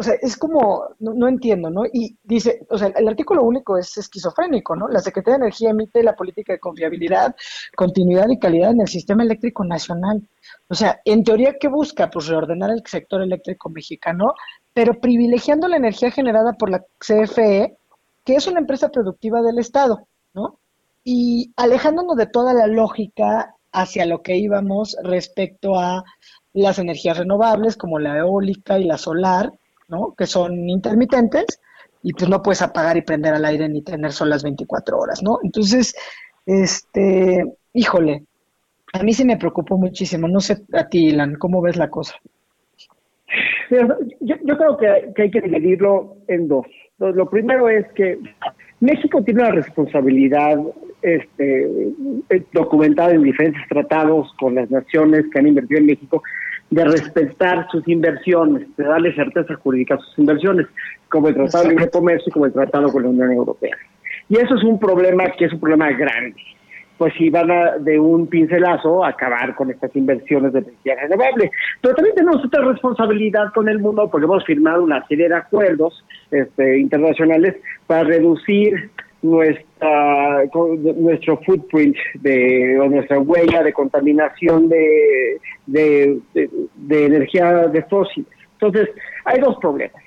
O sea, es como, no, entiendo, ¿no? Y dice, o sea, el artículo único es esquizofrénico, ¿no? La Secretaría de Energía emite la política de confiabilidad, continuidad y calidad en el sistema eléctrico nacional. O sea, en teoría, ¿qué busca? Pues reordenar el sector eléctrico mexicano, pero privilegiando la energía generada por la CFE, que es una empresa productiva del Estado, ¿no? Y alejándonos de toda la lógica hacia lo que íbamos respecto a las energías renovables como la eólica y la solar, ¿no? Que son intermitentes y pues no puedes apagar y prender al aire ni tener sol las 24 horas, ¿no? Entonces, este, híjole, a mí sí me preocupó muchísimo. No sé a ti, Ilan, ¿cómo ves la cosa? Yo, creo que, que, hay que dividirlo en dos. Lo primero es que México tiene una responsabilidad este, eh, documentada en diferentes tratados con las naciones que han invertido en México de respetar sus inversiones, de darle certeza jurídica a sus inversiones, como el Tratado de Libre Comercio y como el Tratado con la Unión Europea. Y eso es un problema que es un problema grande. Pues si van a, de un pincelazo a acabar con estas inversiones de energía renovable. Pero también tenemos otra responsabilidad con el mundo porque hemos firmado una serie de acuerdos este, internacionales para reducir nuestra nuestro footprint de o nuestra huella de contaminación de, de, de, energía de fósiles. Entonces, hay dos problemas.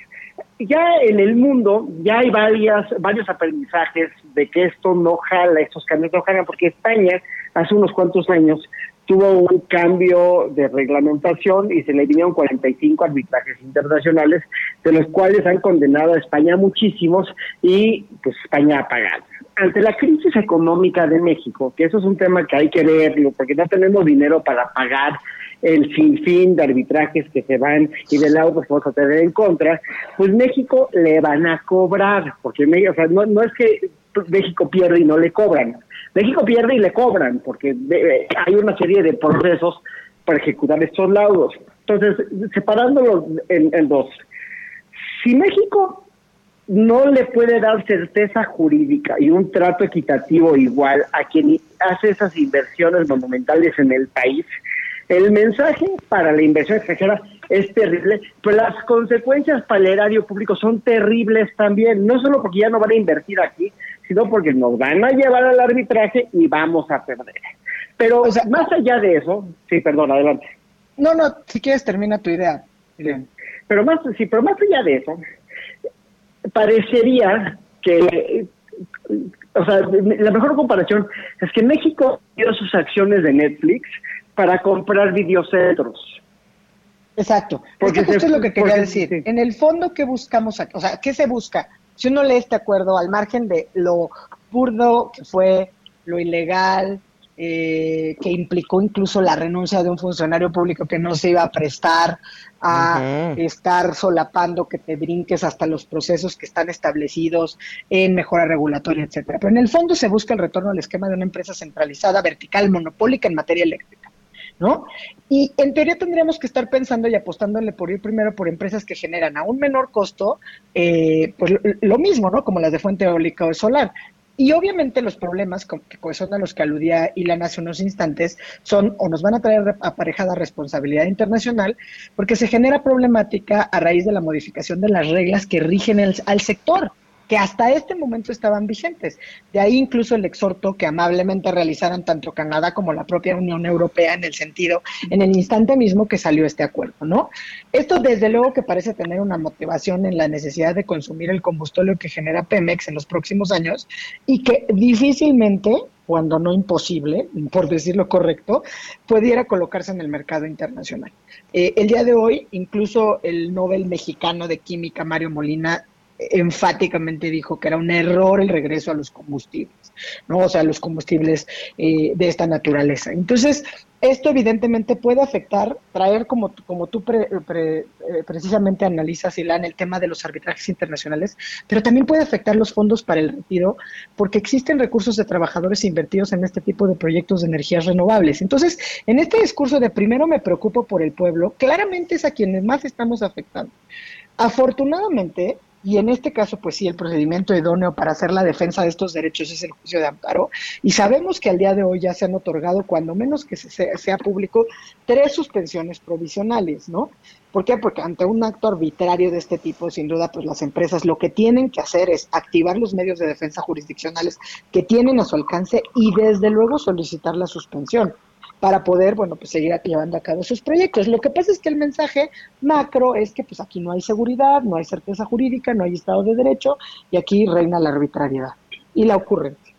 Ya en el mundo ya hay varias, varios aprendizajes de que esto no jala, estos cambios no jalan, porque España hace unos cuantos años tuvo un cambio de reglamentación y se le vinieron 45 arbitrajes internacionales, de los cuales han condenado a España muchísimos y pues España ha pagado. Ante la crisis económica de México, que eso es un tema que hay que verlo, porque no tenemos dinero para pagar el sinfín de arbitrajes que se van y del lado que vamos a tener en contra, pues México le van a cobrar, porque o sea, no, no es que México pierde y no le cobran, México pierde y le cobran, porque hay una serie de procesos para ejecutar estos laudos. Entonces, separándolos en, dos, si México no le puede dar certeza jurídica y un trato equitativo igual a quien hace esas inversiones monumentales en el país, el mensaje para la inversión extranjera es terrible, pero las consecuencias para el erario público son terribles también, no solo porque ya no van a invertir aquí, porque nos van a llevar al arbitraje y vamos a perder. Pero o sea, más allá de eso, sí, perdón, adelante. No, no, si quieres termina tu idea. Bien. Pero más, sí, pero más allá de eso, parecería que, o sea, la mejor comparación es que México dio sus acciones de Netflix para comprar videocentros. Exacto. Porque es esto es lo que quería decir. En el fondo, ¿qué buscamos? O sea, ¿qué se busca? Si uno lee este acuerdo al margen de lo burdo que fue, lo ilegal, eh, que implicó incluso la renuncia de un funcionario público que no se iba a prestar a estar solapando que te brinques hasta los procesos que están establecidos en mejora regulatoria, etcétera. Pero en el fondo se busca el retorno al esquema de una empresa centralizada, vertical, monopólica en materia eléctrica. ¿No? Y en teoría tendríamos que estar pensando y apostándole por ir primero por empresas que generan a un menor costo, eh, pues lo, mismo, ¿no? Como las de fuente eólica o solar. Y obviamente los problemas, que son a los que aludía Ilan hace unos instantes, son o nos van a traer aparejada responsabilidad internacional, porque se genera problemática a raíz de la modificación de las reglas que rigen al sector que hasta este momento estaban vigentes. De ahí incluso el exhorto que amablemente realizaran tanto Canadá como la propia Unión Europea en el sentido, en el instante mismo que salió este acuerdo, ¿no? Esto desde luego que parece tener una motivación en la necesidad de consumir el combustible que genera Pemex en los próximos años y que difícilmente cuando no imposible, por decirlo correcto, pudiera colocarse en el mercado internacional. Eh, el día de hoy, incluso el Nobel mexicano de Química, Mario Molina, enfáticamente dijo que era un error el regreso a los combustibles, ¿no? O sea, los combustibles eh, de esta naturaleza. Entonces, esto evidentemente puede afectar, traer como, como tú eh, precisamente analizas, Ilan, el tema de los arbitrajes internacionales, pero también puede afectar los fondos para el retiro, porque existen recursos de trabajadores invertidos en este tipo de proyectos de energías renovables. Entonces, en este discurso de primero me preocupo por el pueblo, claramente es a quienes más estamos afectando. Afortunadamente, y en este caso, pues sí, el procedimiento idóneo para hacer la defensa de estos derechos es el juicio de amparo. Y sabemos que al día de hoy ya se han otorgado, cuando menos que sea, público, tres suspensiones provisionales, ¿no? ¿Por qué? Porque ante un acto arbitrario de este tipo, sin duda, pues las empresas lo que tienen que hacer es activar los medios de defensa jurisdiccionales que tienen a su alcance y desde luego solicitar la suspensión para poder, bueno, pues seguir llevando a cabo sus proyectos. Lo que pasa es que el mensaje macro es que pues aquí no hay seguridad, no hay certeza jurídica, no hay Estado de Derecho y aquí reina la arbitrariedad y la ocurrencia.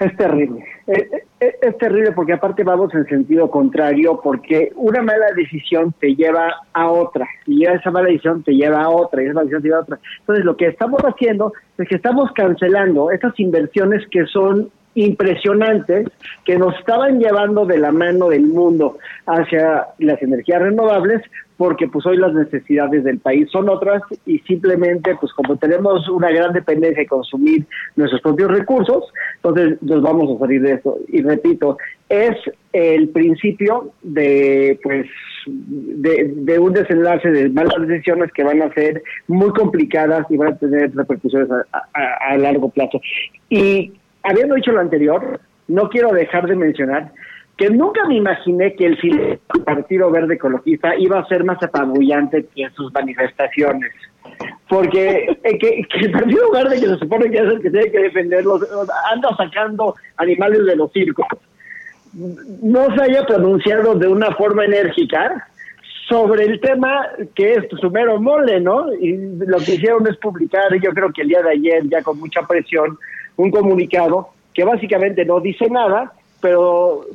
Es terrible, es, terrible porque aparte vamos en sentido contrario porque una mala decisión te lleva a otra y esa mala decisión te lleva a otra y esa mala decisión te lleva a otra. Entonces lo que estamos haciendo es que estamos cancelando estas inversiones que son impresionantes que nos estaban llevando de la mano del mundo hacia las energías renovables porque pues hoy las necesidades del país son otras y simplemente pues como tenemos una gran dependencia de consumir nuestros propios recursos, entonces nos vamos a salir de eso. Y repito, es el principio de pues de, de un desenlace de malas decisiones que van a ser muy complicadas y van a tener repercusiones a, a largo plazo. Y habiendo dicho lo anterior, no quiero dejar de mencionar que nunca me imaginé que el Partido Verde Ecologista iba a ser más apabullante que sus manifestaciones. Porque eh, que, el Partido Verde, que se supone que es el que tiene que defenderlos, anda sacando animales de los circos, no se haya pronunciado de una forma enérgica sobre el tema que es su mero mole, ¿no? Y lo que hicieron es publicar, yo creo que el día de ayer, ya con mucha presión, un comunicado que básicamente no dice nada, pero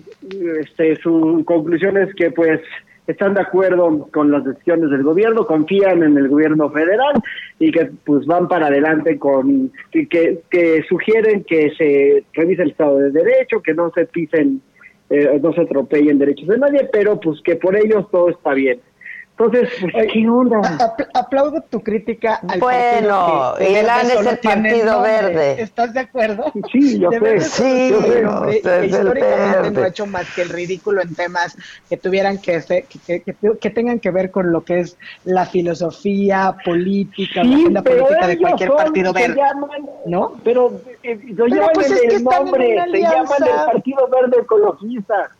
este, su conclusión es que pues están de acuerdo con las decisiones del gobierno, confían en el gobierno federal y que pues van para adelante con que, que, sugieren que se revise el Estado de Derecho, que no se pisen, eh, no se atropellen derechos de nadie, pero pues que por ellos todo está bien. Entonces, pues, ¿qué onda? aplaudo tu crítica al Bueno, y el AN es el Partido Verde. ¿Estás de acuerdo? Sí, yo sé. Sí, que históricamente no ha hecho más que el ridículo en temas que tuvieran que, que, que, tengan que ver con lo que es la filosofía política, la política de cualquier partido verde. ¿No? Pero, eh, lo pero pues es que el nombre, se llaman el Partido Verde Ecologista.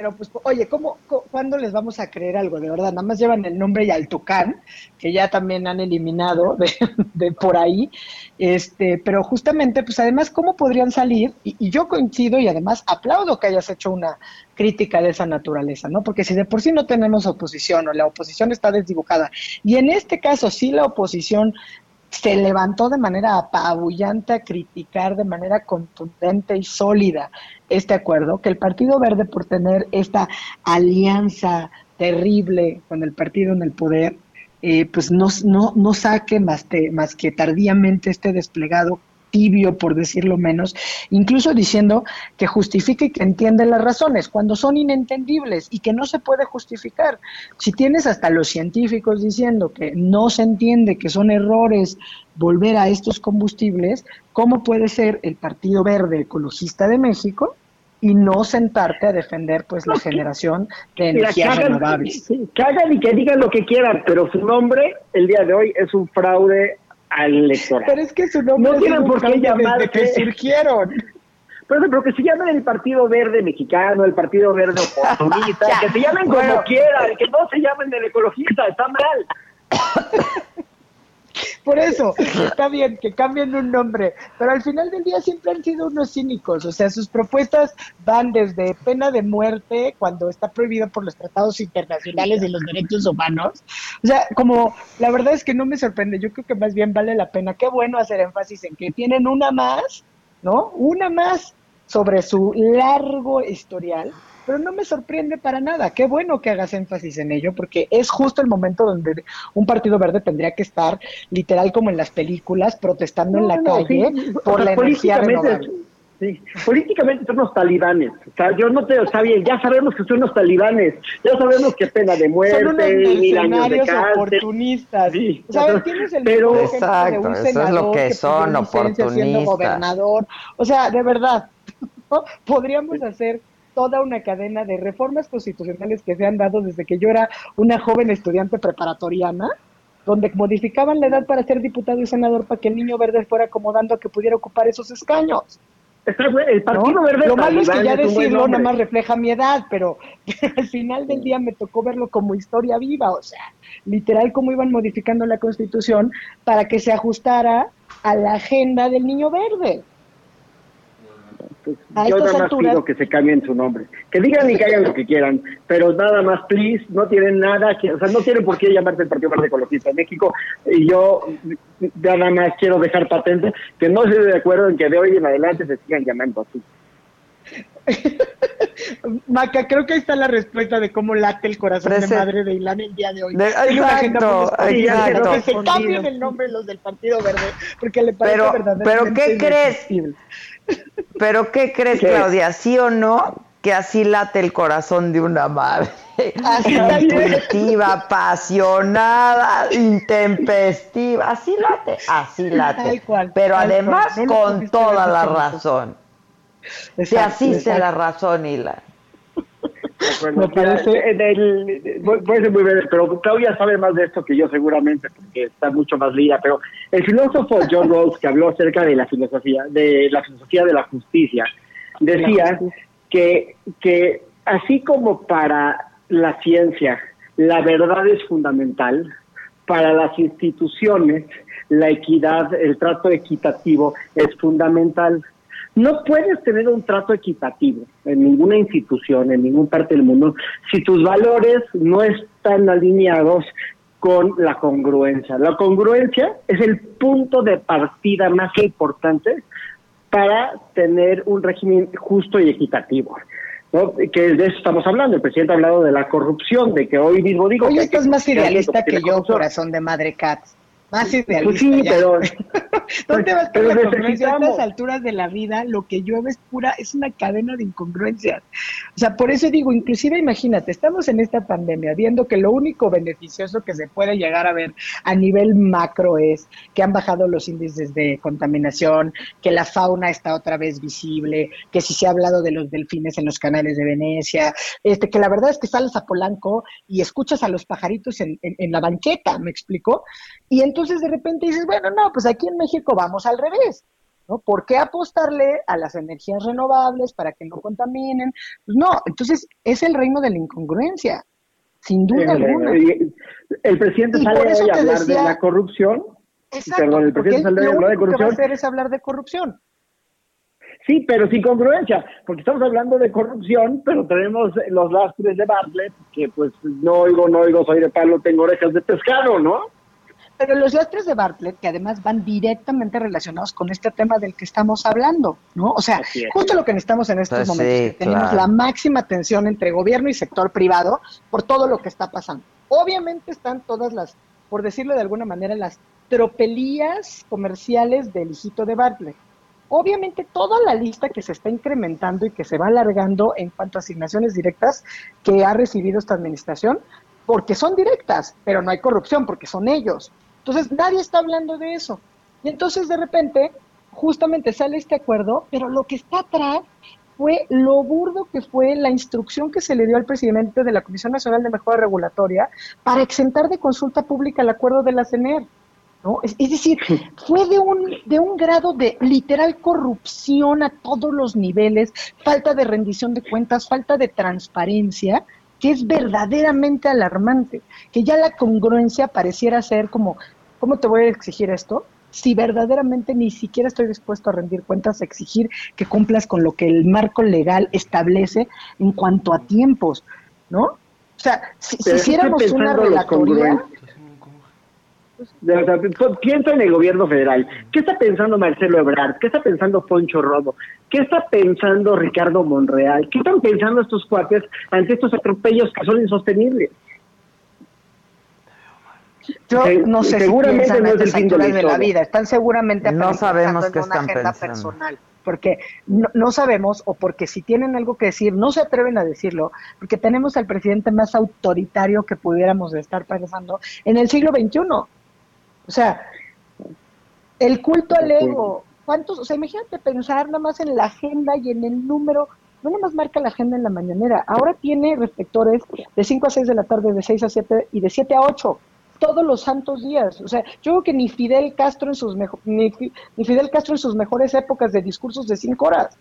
Pero pues, oye, ¿cómo, ¿cuándo les vamos a creer algo? De verdad, nada más llevan el nombre y al Tucán, que ya también han eliminado de, por ahí, este, pero justamente, pues además, ¿cómo podrían salir? Y, yo coincido y además aplaudo que hayas hecho una crítica de esa naturaleza, ¿no? Porque si de por sí no tenemos oposición o la oposición está desdibujada, y en este caso sí la oposición se levantó de manera apabullante a criticar de manera contundente y sólida este acuerdo, que el Partido Verde por tener esta alianza terrible con el partido en el poder, eh, pues no, no, no saque más, más que tardíamente este desplegado tibio, por decirlo menos, incluso diciendo que justifique y que entiende las razones, cuando son inentendibles y que no se puede justificar. Si tienes hasta los científicos diciendo que no se entiende, que son errores volver a estos combustibles, ¿cómo puede ser el Partido Verde Ecologista de México y no sentarte a defender pues la generación de energías renovables. Que hagan y que digan lo que quieran, pero su nombre el día de hoy es un fraude al electorado. Pero es que su nombre no tienen por qué llamarse que surgieron. Pero, pero que se llamen el Partido Verde Mexicano, el Partido Verde Oportunista, que se llamen como quieran, que no se llamen el ecologista, está mal. Por eso, está bien que cambien un nombre, pero al final del día siempre han sido unos cínicos, o sea, sus propuestas van desde pena de muerte, cuando está prohibido por los tratados internacionales de los derechos humanos, o sea, como la verdad es que no me sorprende, yo creo que más bien vale la pena, qué bueno hacer énfasis en que tienen una más, ¿no? Una más sobre su largo historial pero no me sorprende para nada. Qué bueno que hagas énfasis en ello, porque es justo el momento donde un partido verde tendría que estar, literal como en las películas, protestando en la calle por la energía renovable. Sí. Políticamente son los talibanes. O sea, yo no te, bien, ya sabemos que son los talibanes, ya sabemos que pena de muerte, son unos de oportunistas. Sí. ¿Sabes? Tienes el Pero, exacto, de un senador es lo que, son, oportunistas. Siendo gobernador. O sea, de verdad, podríamos hacer toda una cadena de reformas constitucionales que se han dado desde que yo era una joven estudiante preparatoriana, donde modificaban la edad para ser diputado y senador para que el niño verde fuera acomodando a que pudiera ocupar esos escaños. El Partido Verde Lo malo es que ya decirlo nada más refleja mi edad, pero al final del día me tocó verlo como historia viva, o sea, literal cómo iban modificando la Constitución para que se ajustara a la agenda del niño verde. Pues, yo nada más pido que se cambien su nombre. Que digan y que hagan lo que quieran, pero nada más, please, no tienen nada que, o sea, no tienen por qué llamarse el Partido Verde Ecologista en México. Y yo nada más quiero dejar patente que no estoy de acuerdo en que de hoy en adelante se sigan llamando así. Maca, creo que ahí está la respuesta de cómo late el corazón de madre de Ilan el día de hoy. exacto, exacto. Que se cambien el nombre los del Partido Verde, porque le parece pero, Pero ¿qué crees? Pero ¿qué crees, Claudia? ¿Sí o no? Que así late el corazón de una madre. Intuitiva, apasionada, intempestiva. Así late, así late. Pero además con toda la razón. Se asiste la razón, Hila. Bueno, Me parece... puede ser muy breve, pero Claudia sabe más de esto que yo seguramente, porque está mucho más lía, pero el filósofo John Rawls, que habló acerca de la filosofía, de la filosofía de la justicia, decía que, que así como para la ciencia la verdad es fundamental, para las instituciones la equidad, el trato equitativo es fundamental. No puedes tener un trato equitativo en ninguna institución, en ninguna parte del mundo, si tus valores no están alineados con la congruencia. La congruencia es el punto de partida más importante para tener un régimen justo y equitativo. ¿no? Que de eso estamos hablando. El presidente ha hablado de la corrupción, de que hoy mismo digo. Oye, esto es más idealista que yo, corazón de madre Katz. Más pues idealista. sí, pero. ¿Dónde vas con la congruencia? A estas alturas de la vida, lo que llueve es pura, es una cadena de incongruencias. O sea, por eso digo, inclusive imagínate, estamos en esta pandemia viendo que lo único beneficioso que se puede llegar a ver a nivel macro es que han bajado los índices de contaminación, que la fauna está otra vez visible, que si se ha hablado de los delfines en los canales de Venecia, este, que la verdad es que sales a Polanco y escuchas a los pajaritos en, en la banqueta, ¿me explico? Y entonces de repente dices, bueno, no, pues aquí en México vamos al revés, ¿no? ¿Por qué apostarle a las energías renovables para que no contaminen? Pues no, entonces es el reino de la incongruencia, sin duda alguna. El, presidente sale a hablar de la corrupción. Exacto, Perdón, el presidente sale a hablar de corrupción. Que va a hacer es hablar de corrupción. Sí, pero sin congruencia, porque estamos hablando de corrupción, pero tenemos los lastres de Bartlett, que pues no oigo, no oigo, soy de palo, tengo orejas de pescado, ¿no? Pero los lastres de Bartlett, que además van directamente relacionados con este tema del que estamos hablando, ¿no? O sea, justo lo que necesitamos en estos pues momentos, tenemos la máxima tensión entre gobierno y sector privado por todo lo que está pasando. Obviamente están todas las, por decirlo de alguna manera, las tropelías comerciales del hijito de Bartlett obviamente toda la lista que se está incrementando y que se va alargando en cuanto a asignaciones directas que ha recibido esta administración, porque son directas, pero no hay corrupción, porque son ellos. Entonces nadie está hablando de eso. Y entonces de repente, justamente sale este acuerdo, pero lo que está atrás fue lo burdo que fue la instrucción que se le dio al presidente de la Comisión Nacional de Mejora Regulatoria para exentar de consulta pública el acuerdo de la CENER. Es, decir, fue de un, de un grado de literal corrupción a todos los niveles, falta de rendición de cuentas, falta de transparencia, que es verdaderamente alarmante, que ya la congruencia pareciera ser como, ¿cómo te voy a exigir esto? Si verdaderamente ni siquiera estoy dispuesto a rendir cuentas, a exigir que cumplas con lo que el marco legal establece en cuanto a tiempos, ¿no? O sea, si, si hiciéramos una relatoría, piensa en el gobierno federal. ¿Qué está pensando Marcelo Ebrard? ¿Qué está pensando Poncho Robo? ¿Qué está pensando Ricardo Monreal? ¿Qué están pensando estos cuates ante estos atropellos que son insostenibles? Yo no sé seguramente si no es el de, la vida. Están seguramente no sabemos en una agenda personal porque no, no, sabemos o porque si tienen algo que decir no se atreven a decirlo, porque tenemos al presidente más autoritario que pudiéramos estar pensando en el siglo XXI. O sea, el culto al ego, ¿cuántos? O sea, imagínate pensar nada más en la agenda y en el número, no nada más marca la agenda en la mañanera, ahora tiene reflectores de 5 a 6 de la tarde, de 6 a 7 y de 7 a 8 todos los santos días. O sea, yo creo que ni Fidel Castro en sus ni, Fidel Castro en sus mejores épocas de discursos de cinco horas.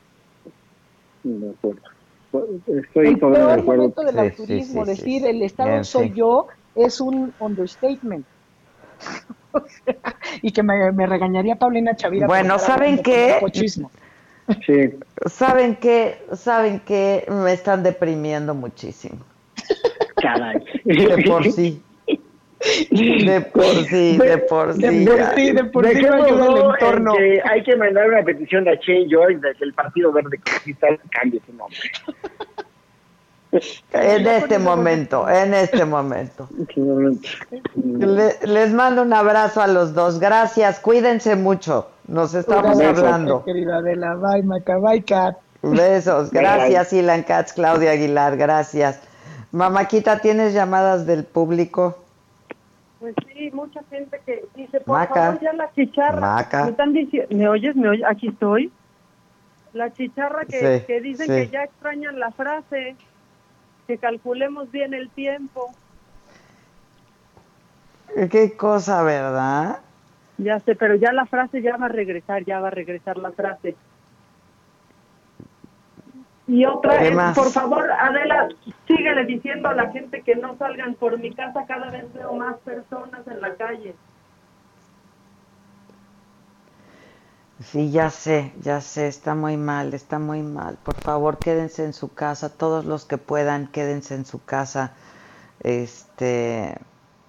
De acuerdo. Estoy el peor momento del autorismo, decir el Estado soy yo, es un understatement. y que me, regañaría Paulina Chavira. Bueno, ¿saben qué? Sí. ¿Saben qué? ¿Saben qué? Me están deprimiendo muchísimo. Caray. De por sí. De por sí, de por sí. De por sí, de por sí. entorno. hay que mandar una petición a Change de que el Partido Verde Cristal cambie su nombre. En este momento, en este momento. les mando un abrazo a los dos. Gracias, cuídense mucho. Nos estamos hablando. Querida la bye, Maca, bye, Kat. Besos. Gracias, Ilan Katz, Claudia Aguilar, gracias. Mamáquita, ¿tienes llamadas del público? Pues sí, mucha gente que dice, por favor, ya la chicharra. Me están diciendo, ¿me oyes? ¿Me oyes? Aquí estoy. La chicharra que, que dicen que ya extrañan la frase que calculemos bien el tiempo. Qué cosa, ¿verdad? Ya sé, pero ya la frase ya va a regresar, ya va a regresar la frase. Y otra es, por favor, Adela, síguele diciendo a la gente que no salgan por mi casa, cada vez veo más personas en la calle. Sí, ya sé, ya sé, está muy mal, está muy mal. Por favor, quédense en su casa, todos los que puedan, quédense en su casa. Este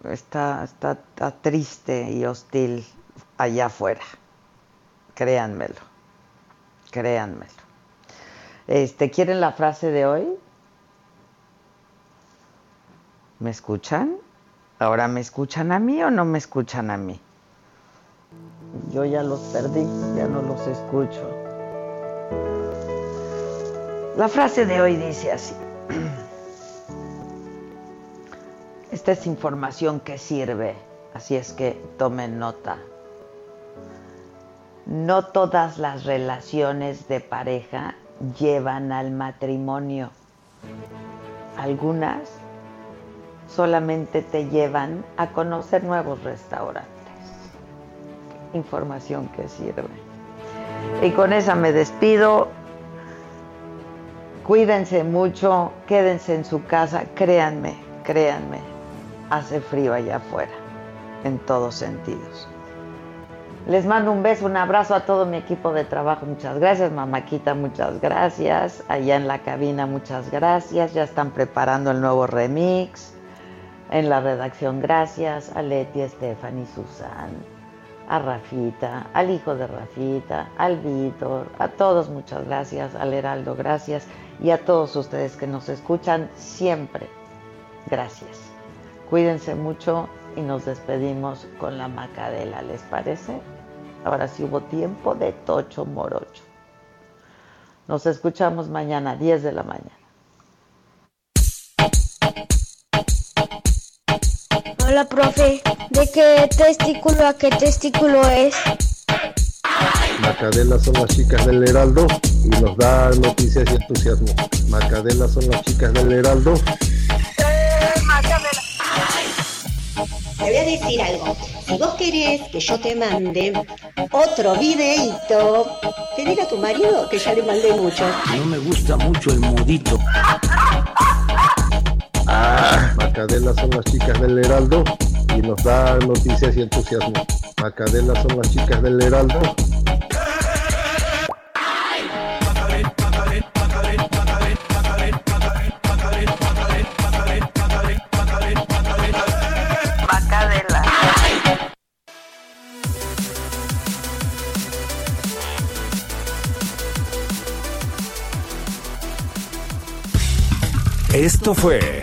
está, está, triste y hostil allá afuera. Créanmelo. Créanmelo. Este, ¿quieren la frase de hoy? ¿Me escuchan? ¿Ahora me escuchan a mí o no me escuchan a mí? Yo ya los perdí, ya no los escucho. La frase de hoy dice así. Esta es información que sirve, así es que tomen nota. No todas las relaciones de pareja llevan al matrimonio. Algunas solamente te llevan a conocer nuevos restaurantes información que sirve. Y con esa me despido. Cuídense mucho, quédense en su casa, créanme, créanme, hace frío allá afuera, en todos sentidos. Les mando un beso, un abrazo a todo mi equipo de trabajo. Muchas gracias, Mamaquita, muchas gracias. Allá en la cabina, muchas gracias. Ya están preparando el nuevo remix. En la redacción, gracias. A Leti, Stephanie, Susan, a Rafita, al hijo de Rafita, al Víctor, a todos muchas gracias. Al Heraldo, gracias. Y a todos ustedes que nos escuchan siempre, gracias. Cuídense mucho y nos despedimos con la macadela, ¿les parece? Ahora sí hubo tiempo de Tocho Morocho. Nos escuchamos mañana, 10 de la mañana. Hola, profe. ¿De qué testículo a qué testículo es? Macadela son las chicas del Heraldo y nos da noticias y entusiasmo. Macadela son las chicas del Heraldo. Eh, te voy a decir algo. Si vos querés que yo te mande otro videito, pedile a tu marido que ya le mandé mucho. No me gusta mucho el modito. Ah, Macadela son las chicas del Heraldo y nos da noticias y entusiasmo. Macadela son las chicas del Heraldo. Esto fue